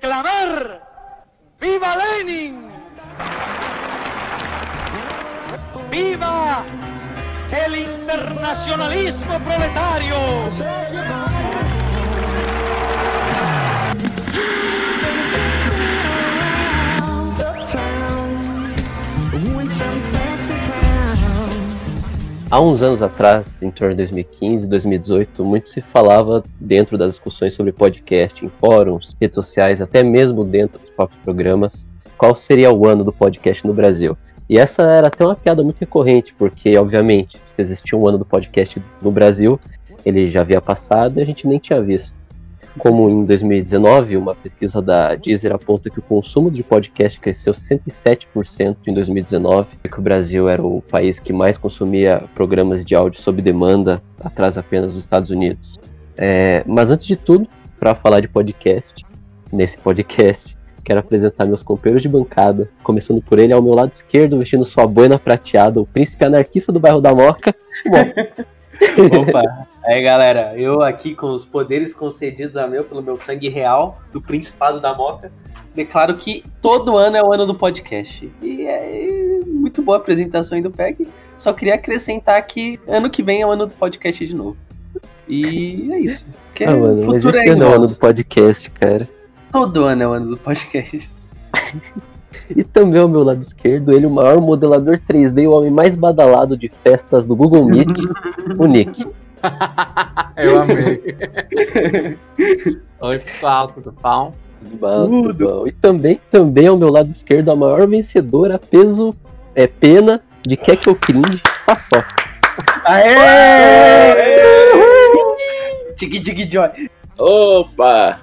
Clamar! ¡Viva Lenin! ¡Viva el internacionalismo proletario! Há uns anos atrás, em torno de 2015, 2018, muito se falava dentro das discussões sobre podcast, em fóruns, redes sociais, até mesmo dentro dos próprios programas, qual seria o ano do podcast no Brasil. E essa era até uma piada muito recorrente, porque, obviamente, se existia um ano do podcast no Brasil, ele já havia passado e a gente nem tinha visto como em 2019, uma pesquisa da Deezer aponta que o consumo de podcast cresceu 107% em 2019, que o Brasil era o país que mais consumia programas de áudio sob demanda, atrás apenas dos Estados Unidos. É, mas antes de tudo, para falar de podcast, nesse podcast, quero apresentar meus companheiros de bancada, começando por ele ao meu lado esquerdo, vestindo sua boina prateada, o príncipe anarquista do bairro da Moca. Opa, aí galera, eu aqui com os poderes concedidos a meu pelo meu sangue real do Principado da Moca, declaro que todo ano é o ano do podcast. E é muito boa a apresentação aí do PEG. Só queria acrescentar que ano que vem é o ano do podcast de novo. E é isso. Porque ah, mano, mas esse é ano é o ano do podcast, cara. Todo ano é o ano do podcast. E também ao meu lado esquerdo, ele, o maior modelador 3D, o homem mais badalado de festas do Google Meet, o Nick. Eu amei. Oi, pessoal, tudo bom? Tudo bom. E também, também ao meu lado esquerdo, a maior vencedora, peso, é pena, de Kekel Cringe, paçoca. Aê! Tigui Tigui Joy. Opa!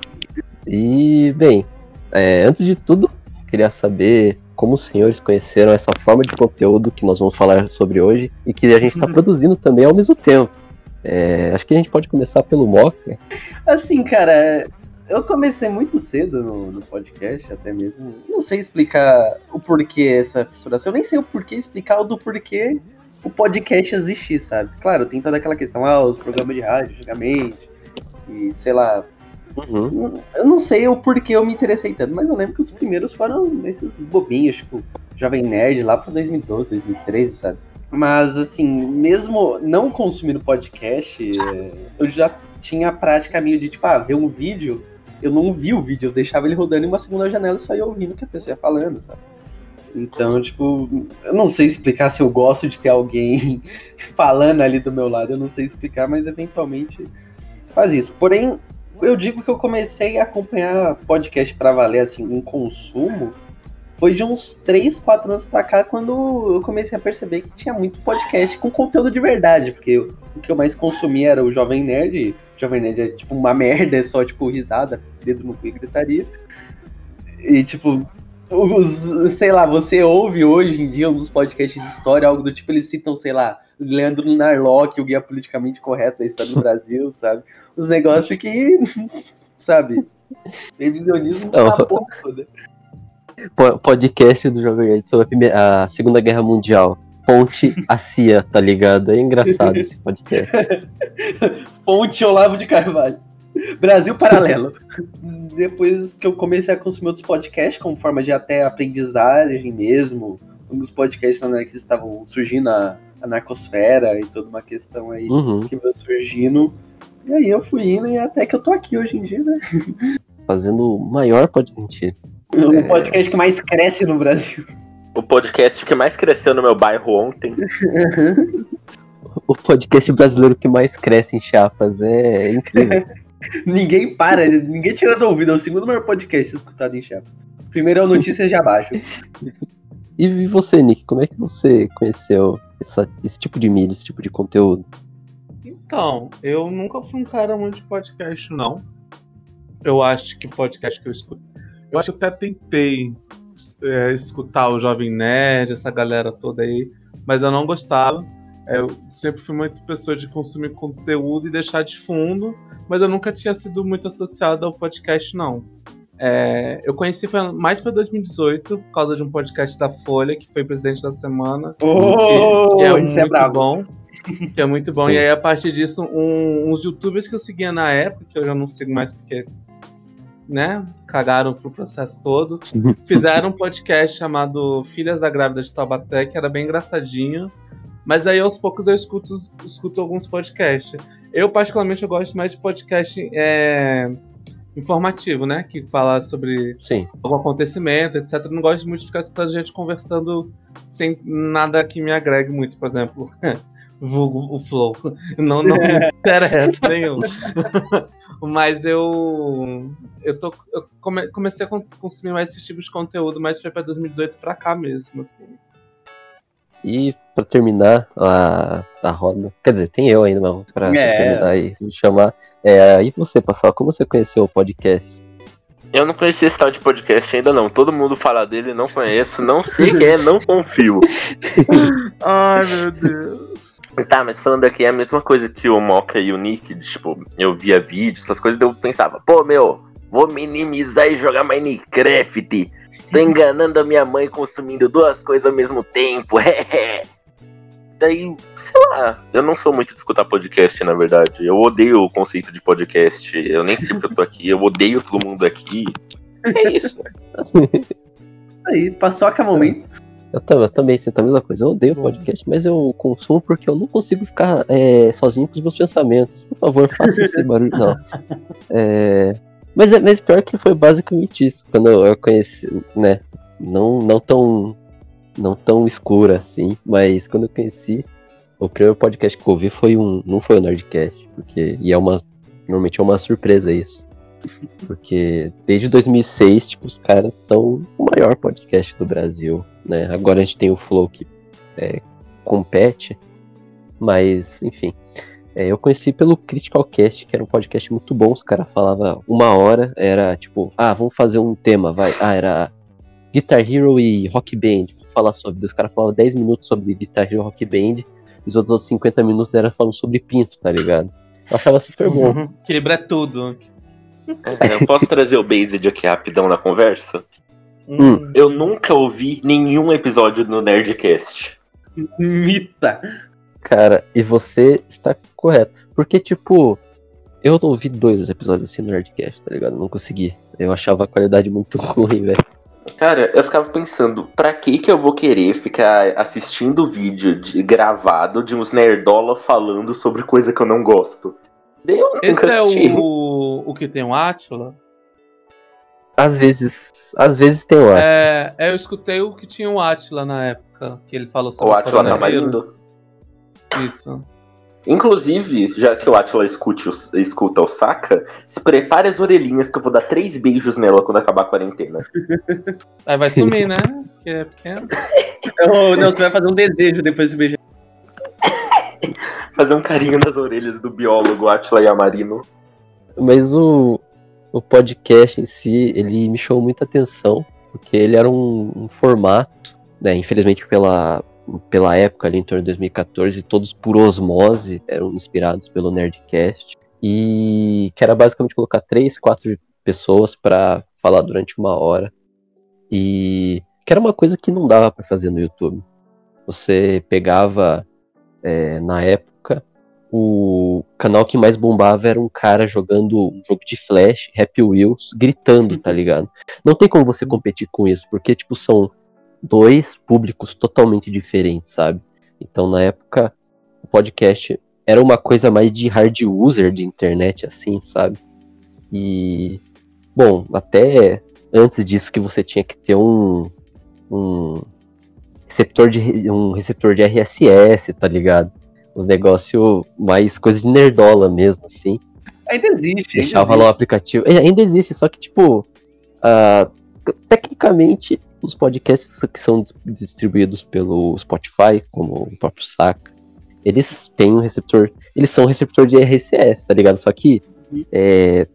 E, bem, é, antes de tudo, Queria saber como os senhores conheceram essa forma de conteúdo que nós vamos falar sobre hoje e que a gente está uhum. produzindo também ao mesmo tempo. É, acho que a gente pode começar pelo Moca. Assim, cara, eu comecei muito cedo no, no, podcast, até mesmo. Não sei explicar o porquê essa fissuração. Eu nem sei o porquê explicar o do porquê o podcast existir, sabe? Claro, tem toda aquela questão, ah, os programas de rádio antigamente, e sei lá, Uhum. Eu não sei o porquê eu me interessei tanto, mas eu lembro que os primeiros foram esses bobinhos, tipo, Jovem Nerd lá pra 2012, 2013, sabe? Mas, assim, mesmo não consumindo podcast, é, eu já tinha a prática meio de, tipo, ah, ver um vídeo, eu não vi o vídeo, eu deixava ele rodando em uma segunda janela e só ia ouvindo o que a pessoa ia falando, sabe? Então, tipo, eu não sei explicar se eu gosto de ter alguém falando ali do meu lado, eu não sei explicar, mas eventualmente faz isso. Porém, eu digo que eu comecei a acompanhar podcast para valer, assim, em consumo, foi de uns 3, 4 anos pra cá, quando eu comecei a perceber que tinha muito podcast com conteúdo de verdade, porque eu, o que eu mais consumia era o Jovem Nerd, Jovem Nerd é tipo uma merda, é só tipo risada, dedo no cu e gritaria. E tipo, os, sei lá, você ouve hoje em dia dos podcasts de história, algo do tipo, eles citam, sei lá, Leandro Narlock, o guia politicamente correto da história do Brasil, sabe? Os negócios que, sabe, revisionismo na ponta. Podcast do Jovem Nerd sobre a, primeira, a Segunda Guerra Mundial. Ponte a CIA, tá ligado? É engraçado esse podcast. Fonte Olavo de Carvalho. Brasil Paralelo. Depois que eu comecei a consumir outros podcasts, como forma de até aprendizagem mesmo, dos podcasts anarquistas estavam surgindo a, a narcosfera e toda uma questão aí uhum. que veio surgindo. E aí eu fui indo e até que eu tô aqui hoje em dia, né? Fazendo o maior podcast. O é... podcast que mais cresce no Brasil. O podcast que mais cresceu no meu bairro ontem. o podcast brasileiro que mais cresce em Chapas. É incrível. ninguém para, ninguém tira do ouvido. É o segundo maior podcast escutado em Chapas. Primeiro é o Notícias de Abaixo. E você, Nick, como é que você conheceu essa, esse tipo de mídia, esse tipo de conteúdo? Então, eu nunca fui um cara muito de podcast, não. Eu acho que podcast que eu escuto. Eu acho que até tentei é, escutar o Jovem Nerd, essa galera toda aí, mas eu não gostava. Eu sempre fui muito pessoa de consumir conteúdo e deixar de fundo, mas eu nunca tinha sido muito associado ao podcast, não. É, eu conheci mais para 2018 por causa de um podcast da Folha que foi presidente da semana. Oh, que, que é isso é muito é bom. Que é muito bom. Sim. E aí, a partir disso, um- uns youtubers que eu seguia na época, que eu já não sigo mais porque, né, cagaram pro processo todo, fizeram um podcast chamado Filhas da Grávida de Taubaté, que era bem engraçadinho. Mas aí, aos poucos, eu escuto, escuto alguns podcasts. Eu, particularmente, eu gosto mais de podcast é, informativo, né? Que fala sobre Sim. algum acontecimento, etc. Eu não gosto muito de ficar escutando gente conversando sem nada que me agregue muito, por exemplo. Vulgo o Flow. Não, não me interessa nenhum. Mas eu. Eu, tô, eu come- comecei a con- consumir mais esse tipo de conteúdo, mas foi pra 2018 pra cá mesmo, assim. E pra terminar a, a roda, quer dizer, tem eu ainda, mas pra É. terminar e me chamar. É, e você, Passal, como você conheceu o podcast? Eu não conhecia esse tal de podcast ainda não. Todo mundo fala dele, não conheço, não sei quem é, não confio. Ai, meu Deus. Tá, mas falando aqui é a mesma coisa que o Mocha e o Nick, tipo, eu via vídeos, essas coisas, eu pensava, pô, meu, vou minimizar e jogar Minecraft. Tô enganando a minha mãe consumindo duas coisas ao mesmo tempo. Daí, sei lá, eu não sou muito de escutar podcast, na verdade. Eu odeio o conceito de podcast. Eu nem sei porque eu tô aqui. Eu odeio todo mundo aqui. É isso. Aí, paçoca momentos. Eu, tam- eu também sinto a mesma coisa. Eu odeio podcast, mas eu consumo porque eu não consigo ficar é, sozinho com os meus pensamentos. Por favor, faça esse barulho. Não. É, mas, é- mas pior que foi basicamente isso. Quando eu, conheci, né? Não, não tão não tão escura assim, mas quando eu conheci, o primeiro podcast que eu ouvi foi um. Não foi o Nerdcast, porque. E é uma. Normalmente é uma surpresa isso. Porque desde 2006, tipo, os caras são o maior podcast do Brasil, né? Agora a gente tem o Flow que é, compete, mas, enfim. É, eu conheci pelo Critical Cast, que era um podcast muito bom. Os caras falavam uma hora, era tipo, ah, vamos fazer um tema, vai. Ah, era Guitar Hero e Rock Band. Vamos falar sobre. Os caras falavam 10 minutos sobre Guitar Hero e Rock Band. E os outros 50 minutos era falando sobre pinto, tá ligado? Eu achava super bom. Equilibra é tudo. É, Eu posso trazer o Based aqui rapidão na conversa? Hum. Eu nunca ouvi nenhum episódio no Nerdcast. Mita. Cara, e você está correto. Porque, tipo, eu ouvi dois episódios assim no Nerdcast, tá ligado? Não consegui. Eu achava a qualidade muito ruim, velho. Cara, eu ficava pensando, pra que que eu vou querer ficar assistindo vídeo de- gravado de uns nerdola falando sobre coisa que eu não gosto? Eu Esse nunca é o, o que tem o Atila? Às vezes. Às vezes tem lá. É, é, eu escutei o que tinha o Atila na época, que ele falou sobre O Átila coronavírus. Isso. Inclusive, já que o Atila escute o- escuta o Saka, se prepare as orelhinhas que eu vou dar três beijos nela quando acabar a quarentena. Aí vai sumir, né? Que é pequeno. Não, você vai fazer um desejo depois desse beijo. Fazer um carinho nas orelhas do biólogo Atila Yamarino. Mas o, o podcast em si, ele me chamou muita atenção. Porque ele era um, um formato, né? Infelizmente pela, pela época ali, em torno de 2014, todos por osmose eram inspirados pelo Nerdcast. E que era basicamente colocar três, quatro pessoas pra falar durante uma hora. E que era uma coisa que não dava pra fazer no YouTube. Você pegava, é, na época, o canal que mais bombava era um cara jogando um jogo de Flash, Happy Wheels, gritando, tá ligado? Não tem como você competir com isso, porque, tipo, são dois públicos totalmente diferentes, sabe? Então, na época, o podcast era uma coisa mais de hard user de internet, assim, sabe? E, bom, até antes disso que você tinha que ter um, um receptor de um receptor de RSS, tá ligado? Os negócios mais coisa de nerdola mesmo, assim. Ainda existe. ainda Deixava lá o aplicativo. É, ainda existe, só que, tipo, ah, tecnicamente, os podcasts que são dis- distribuídos pelo Spotify, como o próprio Saca, eles têm um receptor. Eles são um receptor de RSS, tá ligado? Só que, é,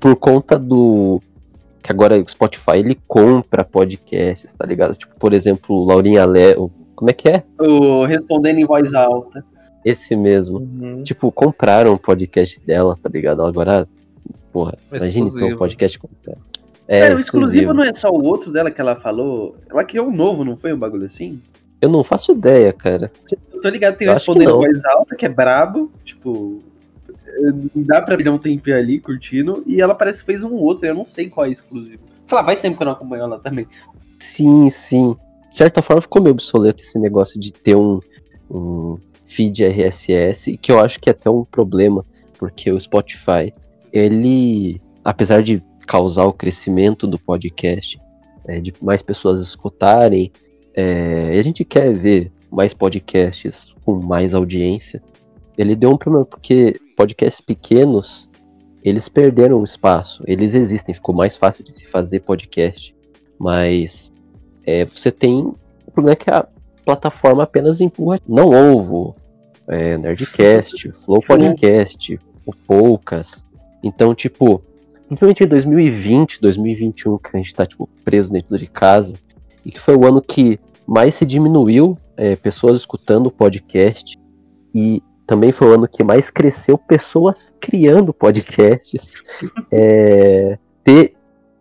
por conta do. Que agora o Spotify ele compra podcasts, tá ligado? Tipo, por exemplo, Laurinha Léo. Como é que é? O respondendo em voz alta. Esse mesmo. Uhum. Tipo, compraram o podcast dela, tá ligado? Agora, porra, É imagine só um podcast comprado. É, Cara, o exclusivo não é só o outro dela que ela falou. Ela criou um novo, não foi um bagulho assim? Eu não faço ideia, cara. Eu tô ligado, tem Eu que respondendo voz alta, que é brabo, tipo. Dá pra ver um tempinho ali curtindo. E ela parece que fez um outro, eu não sei qual é exclusivo. Sei lá, faz tempo que eu não acompanho ela também. Sim, sim. De certa forma ficou meio obsoleto esse negócio de ter um, um feed RSS, que eu acho que é até um problema, porque o Spotify, ele, apesar de causar o crescimento do podcast, é, de mais pessoas escutarem, é, a gente quer ver mais podcasts com mais audiência, ele deu um problema, porque podcasts pequenos, eles perderam espaço, eles existem, ficou mais fácil de se fazer podcast, mas é, você tem. O problema é que a plataforma apenas empurra. Não ovo, é, Nerdcast, Flow Podcast, o Poucas. Então, tipo, principalmente em 2020, 2021, que a gente tá, tipo, preso dentro de casa, e que foi o ano que mais se diminuiu é, pessoas escutando o podcast, e também foi o ano que mais cresceu pessoas criando podcasts. é, ter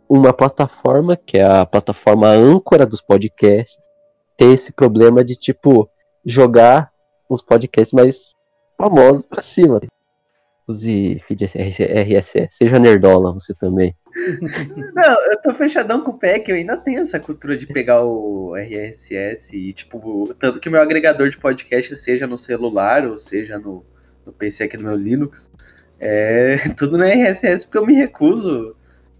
uma plataforma, que é a plataforma âncora dos podcasts, ter esse problema de, tipo, jogar os podcasts mais famosos pra cima. Use feed RSS, seja nerdola você também. Não, eu tô fechadão com o que eu ainda tenho essa cultura de pegar o RSS e, tipo, tanto que meu agregador de podcast, seja no celular ou seja no, no PC aqui no meu Linux, é tudo no RSS porque eu me recuso.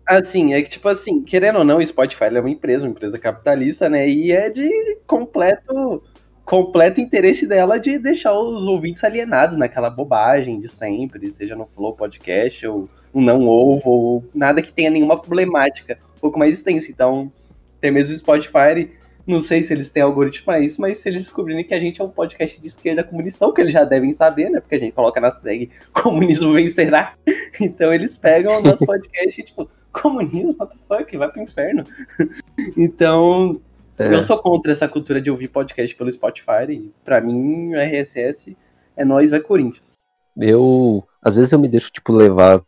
Assim, é que, tipo assim, querendo ou não, o Spotify é uma empresa, uma empresa capitalista, né? E é de completo completo interesse dela de deixar os ouvintes alienados naquela bobagem de sempre, seja no Flow Podcast ou um não ovo, ou nada que tenha nenhuma problemática, um pouco mais extensa. Então, até mesmo o Spotify, não sei se eles têm algoritmo pra isso, mas se eles descobrirem que a gente é um podcast de esquerda comunista, o que eles já devem saber, né? Porque a gente coloca na tag comunismo vencerá. Então eles pegam o nosso podcast e, tipo, comunismo, what the fuck, vai pro inferno. Então, É, eu sou contra essa cultura de ouvir podcast pelo Spotify. E pra mim, o RSS é nós, vai Corinthians. eu, às vezes eu me deixo, tipo, levar,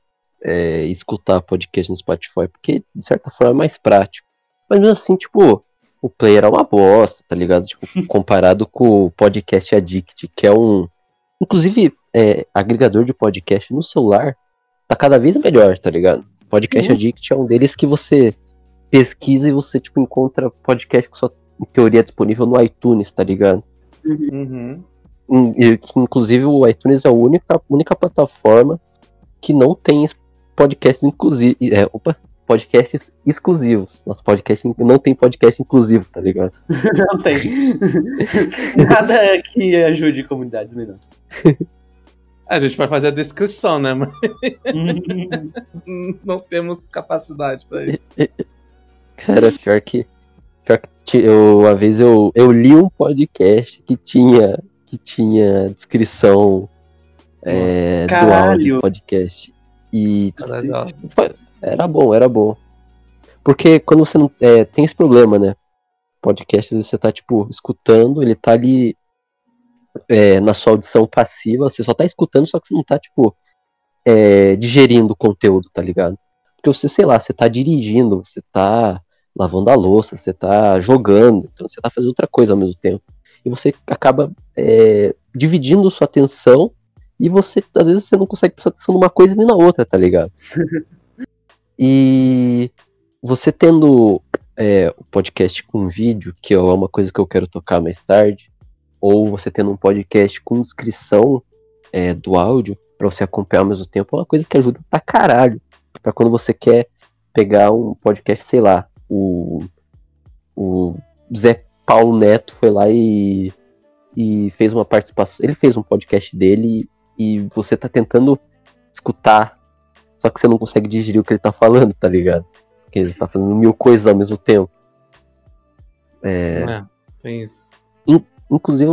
é, escutar podcast no Spotify, porque, de certa forma, é mais prático. Mas mesmo assim, tipo, o player é uma bosta, tá ligado? Tipo, comparado com o Podcast Addict, que é um. Inclusive, é, agregador de podcast no celular tá cada vez melhor, tá ligado? Podcast Sim. Addict é um deles que você pesquisa e você, tipo, encontra podcast que só, em teoria, é disponível no iTunes, tá ligado? Uhum. Hum, inclusive o iTunes é a única, única plataforma que não tem podcasts inclusivos. É, opa, podcasts exclusivos. Nosso podcast não tem podcast inclusivo, tá ligado? Não tem. Nada que ajude comunidades menores. A gente vai fazer a descrição, né? Mas não temos capacidade pra isso. Cara, pior que. Pior que eu, uma vez eu, eu li um podcast que tinha, que tinha descrição é, do áudio do podcast. E Caralho, Era bom, era bom. Porque quando você não. é, tem esse problema, né? Podcast, às vezes você tá, tipo, escutando, ele tá ali é, na sua audição passiva, você só tá escutando, só que você não tá, tipo, é, digerindo o conteúdo, tá ligado? Porque você, sei lá, você tá dirigindo, você tá lavando a louça, você tá jogando, então você tá fazendo outra coisa ao mesmo tempo. E você acaba é, dividindo sua atenção e você, às vezes, você não consegue prestar atenção numa coisa nem na outra, tá ligado? E você tendo é, o podcast com vídeo, que é uma coisa que eu quero tocar mais tarde, ou você tendo um podcast com descrição é, do áudio, pra você acompanhar ao mesmo tempo, é uma coisa que ajuda pra caralho. Pra quando você quer pegar um podcast, sei lá, o, o Zé Paulo Neto foi lá e, e fez uma participação. Ele fez um podcast dele e você tá tentando escutar, só que você não consegue digerir o que ele tá falando, tá ligado? Porque ele tá fazendo mil coisas ao mesmo tempo. É, É, tem isso. inclusive,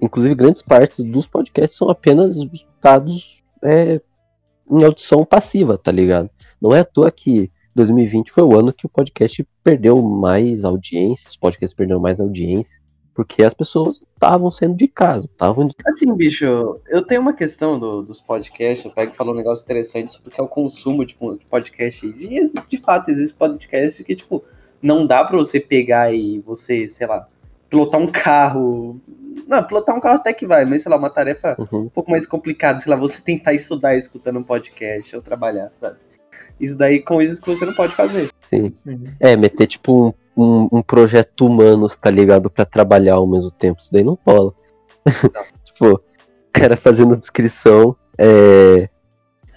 inclusive, grandes partes dos podcasts são apenas escutados é, em audição passiva, tá ligado? Não é à toa que 2020 foi o ano que o podcast perdeu mais audiência, os podcasts perderam mais audiência, porque as pessoas estavam saindo de casa, estavam indo Assim, bicho, eu tenho uma questão do- dos podcasts, eu pego e falo um negócio interessante sobre o que é o consumo de, de podcast. E existe, de fato, existe podcast que, tipo, não dá pra você pegar e você, sei lá, pilotar um carro. Não, pilotar um carro até que vai, mas sei lá, uma tarefa Uhum. um pouco mais complicada, sei lá, você tentar estudar escutando um podcast ou trabalhar, sabe? Isso daí coisas que você não pode fazer. Sim. Sim. É, meter tipo um, um, um projeto humano, tá ligado? Pra trabalhar ao mesmo tempo. Isso daí não rola. tipo, o cara fazendo descrição é,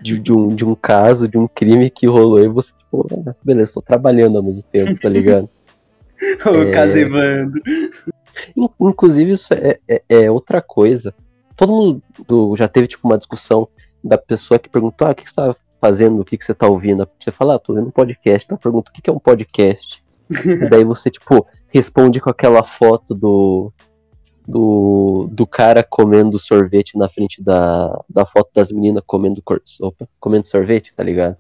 de, de, um, de um caso, de um crime que rolou, e você, tipo, ah, beleza, tô trabalhando ao mesmo tempo, tá ligado? O É. Casevando. Inclusive, isso é, é, é outra coisa. Todo mundo já teve tipo uma discussão da pessoa que perguntou: ah, o que que você tá fazendo? O que que você tá ouvindo? Você fala, ah, tô um podcast. Ela pergunta: o que que é um podcast? e daí você, tipo, responde com aquela foto do. Do, do cara comendo sorvete na frente da, da foto das meninas comendo, opa, comendo sorvete, tá ligado?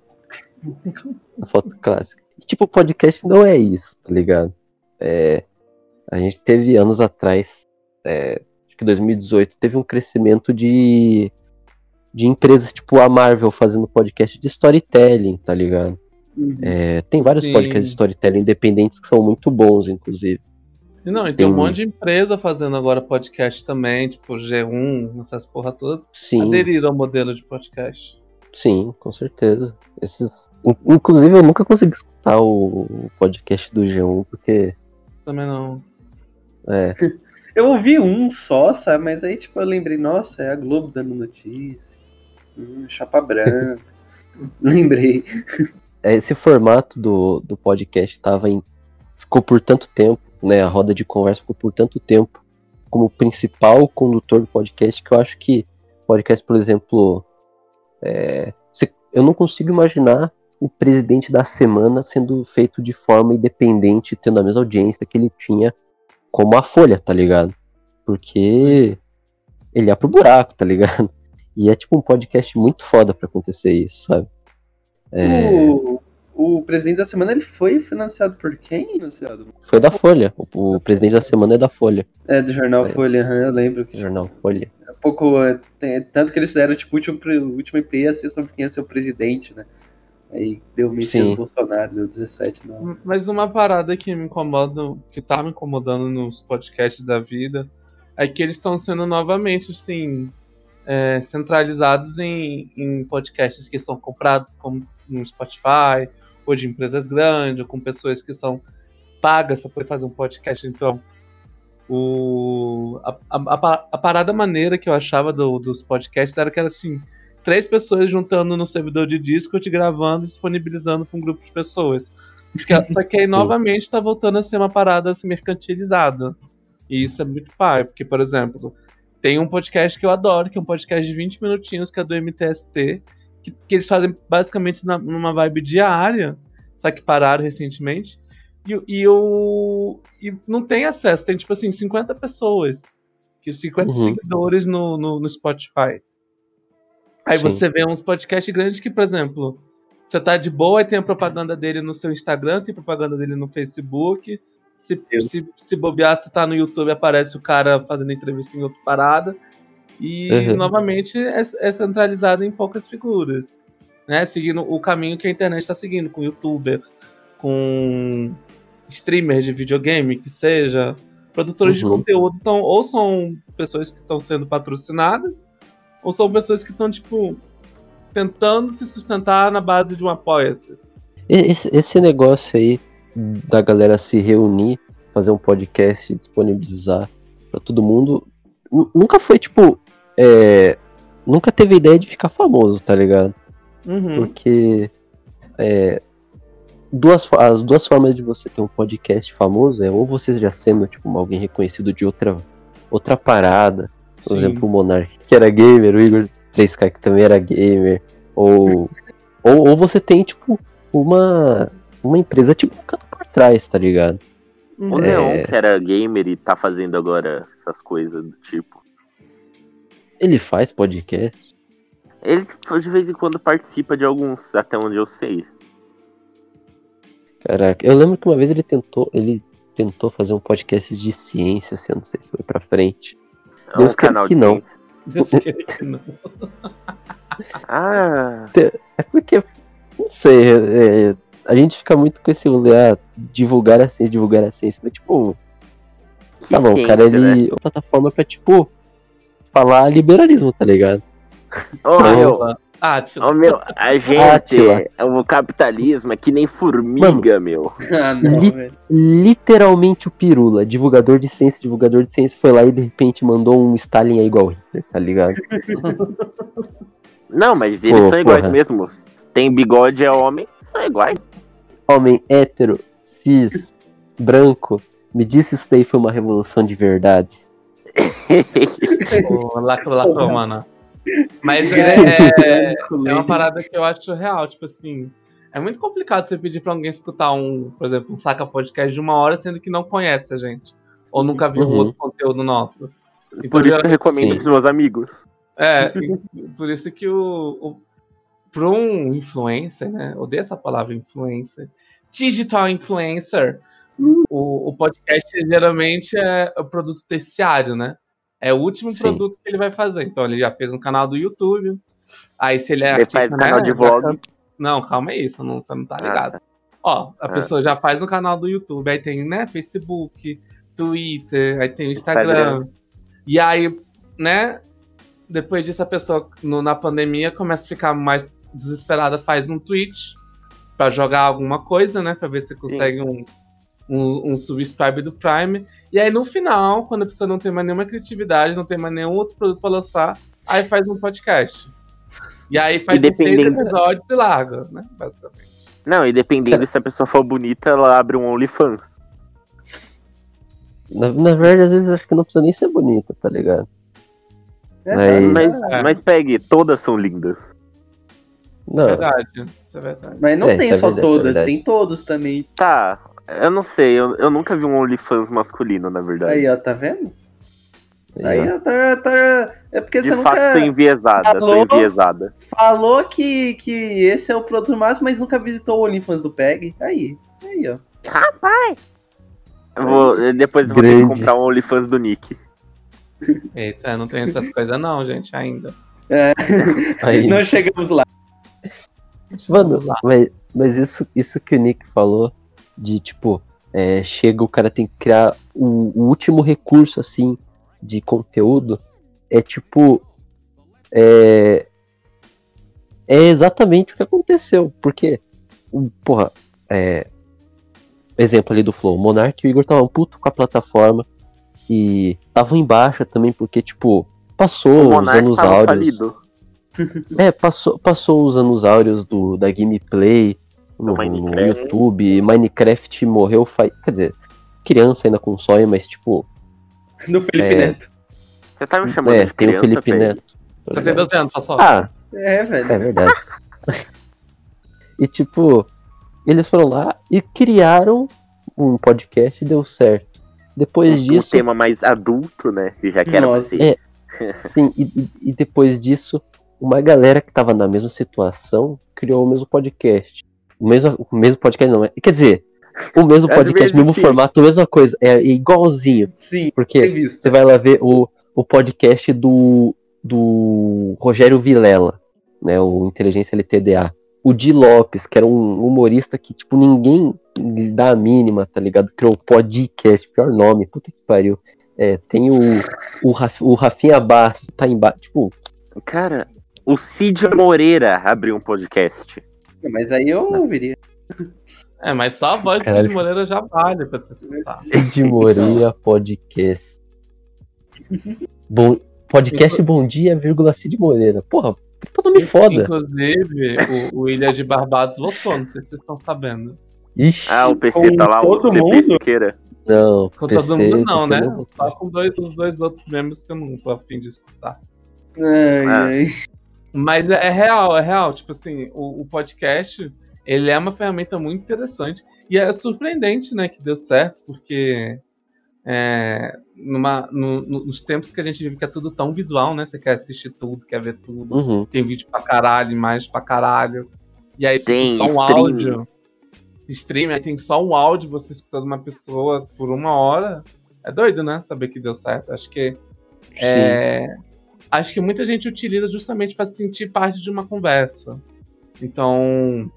A foto clássica. E, tipo, podcast não é isso, tá ligado? É, a gente teve anos atrás, é, acho que 2018, teve um crescimento de, de empresas tipo a Marvel fazendo podcast de storytelling, tá ligado? Uhum. É, tem vários Sim. podcasts de storytelling independentes que são muito bons, inclusive. E Não, e tem Tem- um monte de empresa fazendo agora podcast também, tipo G1, essas porra toda. Sim, Aderiram ao modelo de podcast. sim, com certeza. Esses, in- inclusive, eu nunca consegui escutar o, o podcast do G1, porque Também não. é, Eu ouvi um só, sabe? Mas aí, tipo, eu lembrei, nossa, é a Globo dando notícia. Hum, chapa branca. lembrei. é, esse formato do, do podcast tava em, ficou por tanto tempo, né? A roda de conversa ficou por tanto tempo como principal condutor do podcast que eu acho que podcast, por exemplo, é, eu não consigo imaginar o presidente da semana sendo feito de forma independente, tendo a mesma audiência que ele tinha como a Folha, tá ligado? Porque ele ia pro buraco, tá ligado? E é tipo um podcast muito foda pra acontecer isso, sabe? É, O, o presidente da semana, ele foi financiado por quem? Financiado? Foi da Folha. O, o presidente da semana é da Folha. É, do jornal É. Folha, eu lembro. Que, Jornal Folha. um pouco, é, tem- tanto que eles fizeram, tipo, o último, pre- o último EP ia ser sobre quem ia ser o presidente, né? Aí deu mexer Sim. no Bolsonaro, deu 17, não. Mas uma parada que me incomoda, que tá me incomodando nos podcasts da vida, é que eles estão sendo novamente, assim, é, centralizados em, em podcasts que são comprados como no Spotify, ou de empresas grandes, ou com pessoas que são pagas para poder fazer um podcast. Então, o, a, a, a pa- a parada maneira que eu achava do- dos podcasts era que era assim, três pessoas juntando no servidor de Discord, gravando e disponibilizando para um grupo de pessoas. Só que- Só que aí novamente está voltando a ser uma parada assim, mercantilizada. E isso é muito pai, porque, por exemplo, tem um podcast que eu adoro, que é um podcast de 20 minutinhos, que é do MTST, que, que eles fazem basicamente na- numa vibe diária, só que pararam recentemente. E, e, o, e não tem acesso, tem tipo assim, 50 pessoas, que 50 Uhum. seguidores no, no, no Spotify. Aí Sim. você vê uns podcasts grandes que, por exemplo, você tá de boa e tem a propaganda dele no seu Instagram, tem propaganda dele no Facebook. Se, se, se bobear, se tá no YouTube, aparece o cara fazendo entrevista em outra parada. E, Uhum. novamente, é, é centralizado em poucas figuras. Né? Seguindo o caminho que a internet está seguindo, com youtuber, com streamer de videogame, que seja. Produtores de Uhum. conteúdo, então, ou são pessoas que estão sendo patrocinadas, ou são pessoas que estão, tipo, tentando se sustentar na base de um apoia-se. Esse, esse negócio aí da galera se reunir, fazer um podcast disponibilizar pra todo mundo, nu- nunca foi tipo. é, nunca teve ideia de ficar famoso, tá ligado? Uhum. Porque é, duas, as duas formas de você ter um podcast famoso é ou você já sendo tipo alguém reconhecido de outra, outra parada, por Sim. exemplo, o Monark, que era gamer, o Igor 3K, que também era gamer, ou, ou, ou você tem, tipo, uma, uma empresa tipo ficando por trás, tá ligado? O É. Neon, que era gamer e tá fazendo agora essas coisas do tipo. Ele faz podcast. Ele de vez em quando participa de alguns, até onde eu sei. Caraca, eu lembro que uma vez ele tentou, ele tentou fazer um podcast de ciência, assim, eu não sei se foi pra frente. É Deus um canal que de não. ciência. Deus queira que não. Ah, É porque, não sei, é, a gente fica muito com esse rolê, ah, divulgar a ciência, divulgar a ciência, mas tipo, Tá bom, cara, Eficiência, né? ele. Uma plataforma pra, tipo, falar liberalismo, tá ligado? Ô, meu, Ah, tio, ô, meu, a gente, Átila. o capitalismo é que nem formiga, meu. Ah, não, Li-. Literalmente o Pirula, divulgador de ciência, divulgador de ciência, foi lá e de repente mandou um Stalin é igual Hitler, tá ligado? Não, mas eles Pô, são iguais porra. mesmos. Tem bigode, é homem, são iguais. Homem hétero, cis, branco, me disse isso daí foi uma revolução de verdade. o lacro, lacro, mano. Mas é, é, é uma parada que eu acho real, tipo assim. É muito complicado você pedir pra alguém escutar um, por exemplo, um saca podcast de uma hora, sendo que não conhece a gente. Ou nunca viu Uhum. outro conteúdo nosso. Por isso que eu recomendo Sim. pros meus amigos. É, por isso que o, o para um influencer, né? Odeio essa palavra influencer. Digital influencer. O, o podcast geralmente é o produto terciário, né? É o último Sim. produto que ele vai fazer. Então ele já fez um canal do YouTube. Aí se ele é Ele artista, faz canal né, de já vlog. Não, calma aí, você não, você não tá Ah, ligado. tá. Ó, a Ah. pessoa já faz um canal do YouTube, aí tem, né, Facebook, Twitter, aí tem o Instagram. Instagram. E aí, né, depois disso a pessoa no- na pandemia começa a ficar mais desesperada, faz um tweet pra jogar alguma coisa, né, pra ver se Sim. consegue um, um, um subscribe do Prime. E aí no final, quando a pessoa não tem mais nenhuma criatividade, não tem mais nenhum outro produto pra lançar, aí faz um podcast. E aí faz E uns seis episódios e larga, né, basicamente. Não, e dependendo se a pessoa for bonita, ela abre um OnlyFans. Na, na verdade, às vezes acho que não precisa nem ser bonita, tá ligado? É, Mas- Mas, É. mas pegue, todas são lindas. Isso Não, é verdade. Isso é verdade. Mas não É, tem é só verdade, é todas, tem todos também. Tá, eu não sei, eu, eu nunca vi um OnlyFans masculino, na verdade. Aí, ó, tá vendo? aí, Aí, ó. tá, tá... É porque De você fato, nunca tô enviesada, tô Alô? enviesada. falou que, que esse é o produto máximo, mas nunca visitou o OnlyFans do PEG. Aí, aí, ó. Eu vou, depois eu vou ter que comprar um OnlyFans do Nick. Eita, não tem essas coisas não, gente, ainda. Aí, Não chegamos lá. Mano, mas, mas isso, isso que o Nick falou, de tipo, é, chega o cara tem que criar o, o último recurso, assim, de conteúdo, é tipo. É, é exatamente o que aconteceu, porque, o- porra, é, exemplo ali do Flow, o Monark e o Igor estavam puto com a plataforma e estavam em baixa também, porque, tipo, passou os anos áureos. falido. É, passou, passou os anos áureos do, da gameplay no, no YouTube. Minecraft morreu faz. Quer dizer, criança ainda console, mas tipo. Do Felipe É. Neto. Você tá me chamando É, de tem o criança, Felipe? Neto. Você tem ligado? 12 anos, Fassol. Ah, É, velho. é verdade. e tipo, eles foram lá e criaram um podcast e deu certo. Depois Um disso, tema mais adulto, né? Já que era pra Nossa. ser. É. Sim, e- e depois disso, uma galera que tava na mesma situação criou o mesmo podcast. O mesmo, o mesmo podcast não, é. Quer dizer, o mesmo podcast, mesmo sim. formato, a mesma coisa. É igualzinho. Sim, Porque você vai lá ver o, o podcast do, do Rogério Vilela, né? O Inteligência LTDA. O Di Lopes, que era um humorista que, tipo, ninguém dá a mínima, tá ligado? Criou o podcast, pior nome, puta que pariu. É, tem o, o, Raf, o Rafinha Bastos, tá embaixo. Tipo, Cara, o Cid Moreira abriu um podcast. Mas aí eu ouviria. É, mas só a voz Caralho. de Moreira já vale pra se escutar. de Moreira Podcast. Bom, podcast Bom Dia, vírgula Cid Moreira. Porra, puta nome foda. Inclusive, o, o Ilha de Barbados votou, não sei se vocês estão sabendo. Ixi, Ah, o PC tá lá, o todo CP mundo? Siqueira. não. Com PC, todo mundo não, PC né? não. Só com dois, os dois outros membros que eu não tô afim de escutar. Ai, Ah. ai. Mas é, é real, é real. Tipo assim, o, o podcast, ele é uma ferramenta muito interessante. E é surpreendente, né, que deu certo, porque é, numa, no- no- nos tempos que a gente vive, que é tudo tão visual, né? Você quer assistir tudo, quer ver tudo. Uhum. Tem vídeo pra caralho, imagem pra caralho. E aí Tem só um stream. áudio. Stream, aí tem só um áudio, você escutando uma pessoa por uma hora. É doido, né? Saber que deu certo. Acho que Sim. É, acho que muita gente utiliza justamente para se sentir parte de uma conversa. Então,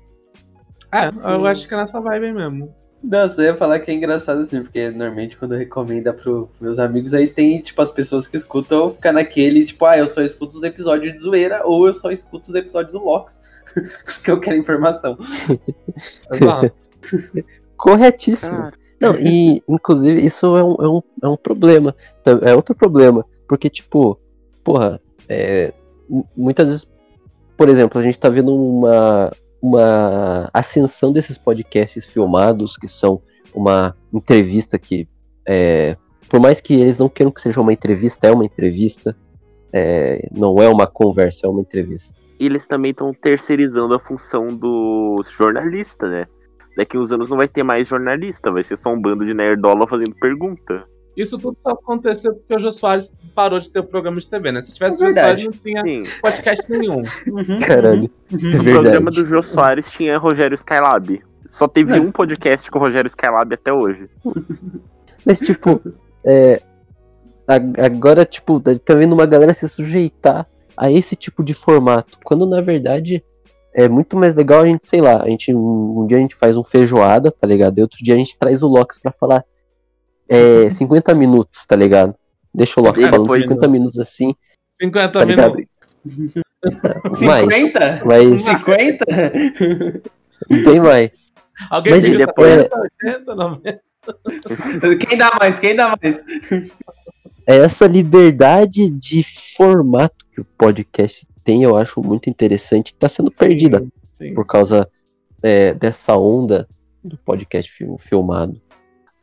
é, Sim. eu acho que é nessa vibe aí mesmo. Nossa, eu ia falar que é engraçado assim, porque normalmente quando eu recomendo pros meus amigos, aí tem, tipo, as pessoas que escutam ficar naquele, tipo, ah, eu só escuto os episódios de zoeira, ou eu só escuto os episódios do Lox, que eu quero informação. Corretíssimo. Cara, Não, e inclusive isso é um, é um, é um problema. É outro problema. Porque, tipo, porra, é, mu- muitas vezes, por exemplo, a gente tá vendo uma, uma ascensão desses podcasts filmados, que são uma entrevista que, é, por mais que eles não queiram que seja uma entrevista, é uma entrevista. é, não é uma conversa, é uma entrevista. E eles também estão terceirizando a função do jornalista, né? Daqui uns anos não vai ter mais jornalista, vai ser só um bando de nerdola fazendo pergunta. Isso tudo só aconteceu porque o Jô Soares parou de ter o programa de TV, né? Se tivesse É o Jô Soares, não tinha Sim. podcast nenhum. Uhum, Caralho. uhum, É uhum. No verdade. programa do Jô Soares tinha Rogério Skylab. Só teve É. um podcast com Rogério Skylab até hoje. Mas, tipo, é, a- agora, tipo, tá vendo uma galera se sujeitar a esse tipo de formato. Quando, na verdade, é muito mais legal a gente, sei lá, a gente, um, um dia a gente faz um feijoada, tá ligado? E outro dia a gente traz o Lox pra falar é, 50 minutos, tá ligado? Deixa o Lox Sim, falando depois- 50 minutos assim, 50 tá minutos. Mais, 50? mas 50? bem mais. Alguém Mas pediu depois- 70, 80, 90. Quem dá mais? Quem dá mais? É essa liberdade de formato que o podcast tem, eu acho muito interessante, que tá sendo perdida. Sim, por causa é, dessa onda do podcast fil- filmado.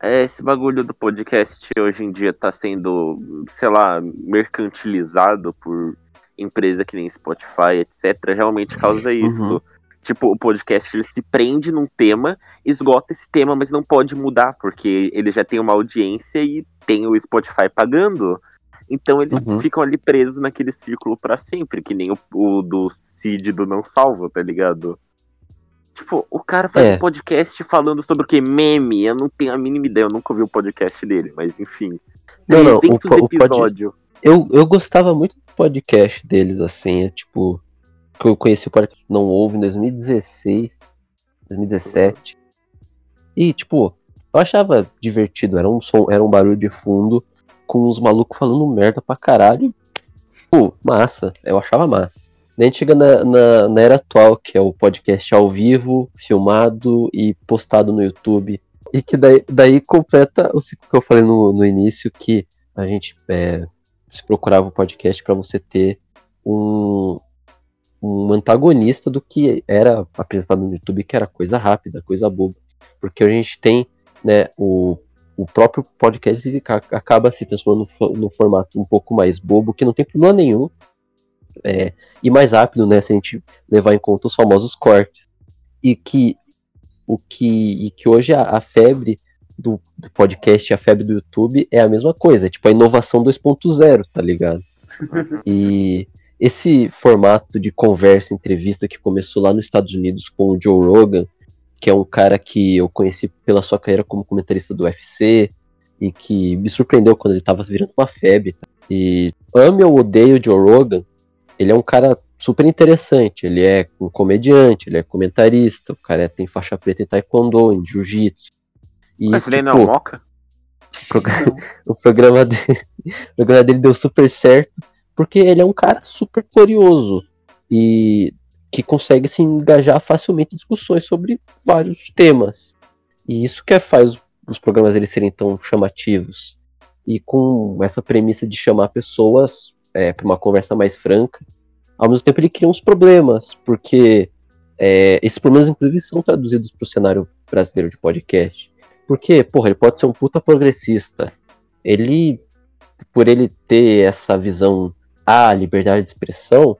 É, esse bagulho do podcast hoje em dia tá sendo, sei lá, mercantilizado por empresa que nem Spotify, etc. Realmente causa isso. Uhum. Tipo, o podcast ele se prende num tema, esgota esse tema, mas não pode mudar, porque ele já tem uma audiência e tem o Spotify pagando. Então eles Uhum. ficam ali presos naquele círculo pra sempre, que nem o, o do Cid do Não Salvo, tá ligado? Tipo, o cara faz É. um podcast falando sobre o que? Meme. Eu não tenho a mínima ideia, eu nunca ouvi o podcast dele, mas enfim. Não, não, o 300 po- o pod- episódios. Eu, eu gostava muito do podcast deles, assim, é tipo. Que eu conheci o podcast Não Houve em 2016, 2017. E, tipo, eu achava divertido, era um som, era um barulho de fundo com os malucos falando merda pra caralho. Pô, massa, eu achava massa. A gente chega na, na, na era atual, que é o podcast ao vivo, filmado e postado no YouTube. E que daí, daí completa o ciclo que eu falei no, no início, que a gente é, se procurava o podcast para você ter um, um antagonista do que era apresentado no YouTube, que era coisa rápida, coisa boba. Porque a gente tem né, o, o próprio podcast acaba se transformando num fo- num formato um pouco mais bobo, que não tem problema nenhum. É, e mais rápido, né? Se a gente levar em conta os famosos cortes. E que o que, e que hoje a, a febre do, do podcast e a febre do YouTube é a mesma coisa, é tipo a inovação 2.0, tá ligado? E esse formato de conversa, entrevista que começou lá nos Estados Unidos com o Joe Rogan, que é um cara que eu conheci pela sua carreira como comentarista do UFC e que me surpreendeu quando ele tava virando uma febre. E ame ou odeio o Joe Rogan, ele é um cara super interessante. Ele é um comediante, ele é comentarista, o cara tem faixa preta em taekwondo, em jiu-jitsu. Mas ele não é tipo, o Moca? o progra- o programa dele, o programa dele deu super certo, porque ele é um cara super curioso e que consegue se engajar facilmente em discussões sobre vários temas. E isso que é, faz os programas dele serem tão chamativos. E com essa premissa de chamar pessoas para uma conversa mais franca, ao mesmo tempo ele cria uns problemas, porque é, esses problemas inclusive são traduzidos para o cenário brasileiro de podcast. Porque, porra, ele pode ser um puta progressista. Ele, por ele ter essa visão à liberdade de expressão,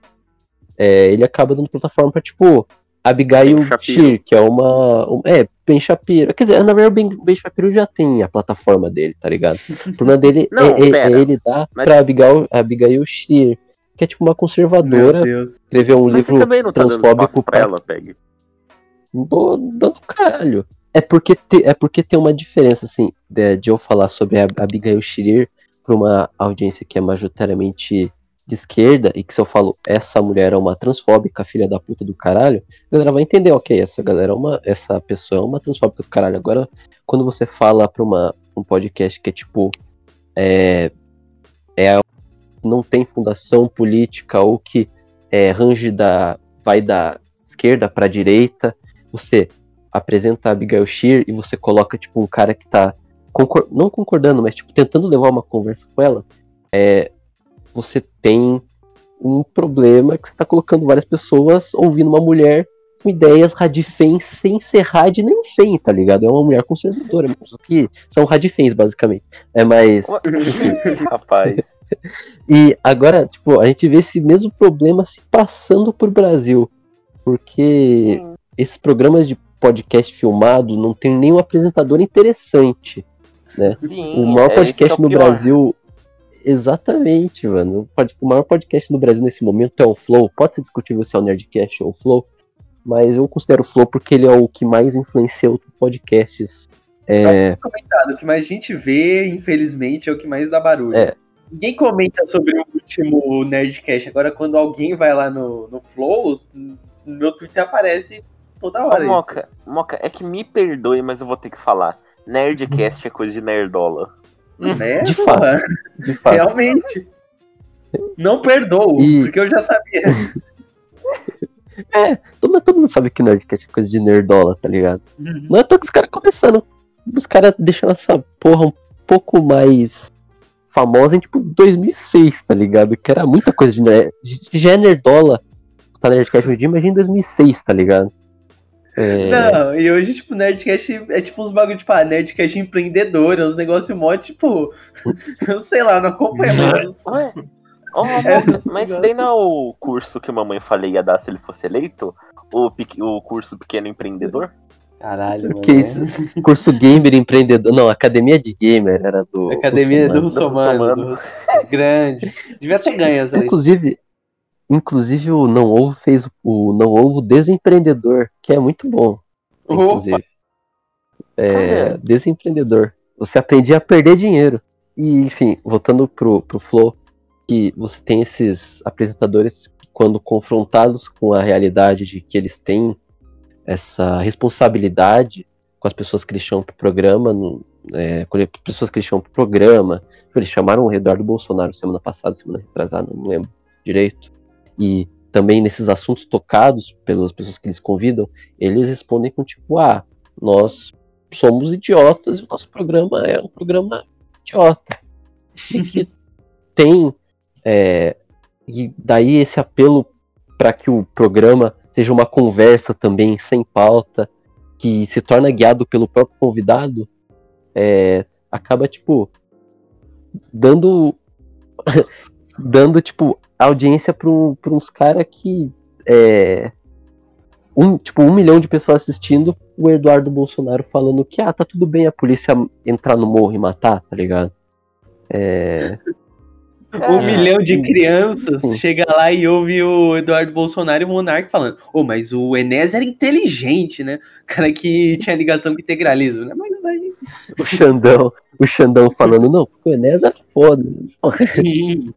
é, ele acaba dando plataforma pra, tipo, Abigail. Shear, que é uma. um- é, Ben Shapiro. Quer dizer, na verdade, o Ben, Ben Shapiro já tem a plataforma dele, tá ligado? O problema dele Não, é, é- pera. é ele dar Mas- pra Abigail, Abigail Shear, que é tipo uma conservadora, escreveu um Mas você livro também não tá dando transfóbico espaço pra pra- ela, Peg. do, dando caralho. É porque, te- é porque tem uma diferença, assim, de, de eu falar sobre a Abigail Shearer pra uma audiência que é majoritariamente de esquerda e que se eu falo essa mulher é uma transfóbica, filha da puta do caralho, a galera vai entender, ok, essa galera é uma. Essa pessoa é uma transfóbica do caralho. Agora, quando você fala pra uma, um podcast que é tipo. É, é não tem fundação política ou que é, range da. vai da esquerda pra direita, você apresenta a Abigail Shear e você coloca, tipo, um cara que tá. Concor não concordando, mas tipo, tentando levar uma conversa com ela, é, você tem um problema que você tá colocando várias pessoas ouvindo uma mulher com ideias radifens sem ser rad nem fem, tá ligado? É uma mulher conservadora, mas que são radifens, basicamente. É mais. Rapaz. E agora, tipo, a gente vê esse mesmo problema se passando por Brasil. Porque Sim. esses programas de podcast filmado não tem nenhum apresentador interessante. Né? Sim, O maior é é podcast o no pior. Brasil. Exatamente, mano. O maior podcast no Brasil nesse momento é o Flow. Pode ser discutível se é o Nerdcast ou o Flow. Mas eu considero o Flow porque ele é o que mais influencia outros podcasts. É, Comentado, o que mais a gente vê, infelizmente, é o que mais dá barulho. É. Ninguém comenta sobre o último Nerdcast. Agora, quando alguém vai lá no, no Flow, no meu Twitter aparece toda Ô, hora. isso. Moca, Moca, é que me perdoe, mas eu vou ter que falar. Nerdcast é coisa de nerdola. Né, De porra? de fato. Realmente. Não perdoo, E- porque eu já sabia. Todo, todo mundo sabe que Nerdcast é coisa de nerdola, tá ligado? Uhum. Não é tô que os caras começando. Os caras deixando essa porra um pouco mais famosa em tipo 2006, tá ligado? Que era muita coisa de nerd. Se já é nerdola, tá Nerdcast hoje dia, imagina em 2006, tá ligado? É, Não, e hoje, tipo, Nerdcast é tipo uns bagulho, tipo, ah, Nerdcast empreendedor, é uns negócios mó, tipo, eu sei lá, não acompanho mais. Ué? Ô, É, mas negócio. daí não é o curso que a mamãe falei ia dar se ele fosse eleito? O, o curso Pequeno Empreendedor? Caralho, mano. Que isso? curso gamer empreendedor. Não, academia de gamer era do. Academia do Russomano. Russomano. Russomano. do- Grande. Devia ter ganho essa Inclusive, inclusive o Não Ovo fez o Não Ovo Desempreendedor, que é muito bom. Opa. Inclusive. É, Cara. desempreendedor. Você aprendia a perder dinheiro. E, enfim, voltando pro, pro Flow, que você tem esses apresentadores quando confrontados com a realidade de que eles têm essa responsabilidade com as pessoas que eles chamam pro programa, no- é, com as pessoas que eles chamam pro programa, eles chamaram o Eduardo Bolsonaro semana passada, semana retrasada, não lembro direito, e também nesses assuntos tocados pelas pessoas que eles convidam, eles respondem com tipo, ah, nós somos idiotas e o nosso programa é um programa idiota. E que tem. é, e daí esse apelo para que o programa seja uma conversa também sem pauta, que se torna guiado pelo próprio convidado, é, acaba tipo dando dando tipo audiência para uns caras que é, um, tipo, um milhão de pessoas assistindo o Eduardo Bolsonaro falando que, ah, tá tudo bem a polícia entrar no morro e matar, tá ligado? É, Um É. milhão de crianças Sim. chega lá e ouve o Eduardo Bolsonaro e o Monark falando: Ô, mas o Enéas era inteligente, né? O cara que tinha ligação com integralismo, né? Mas daí. o Xandão, o Xandão falando, não, porque o Enéas era foda. né?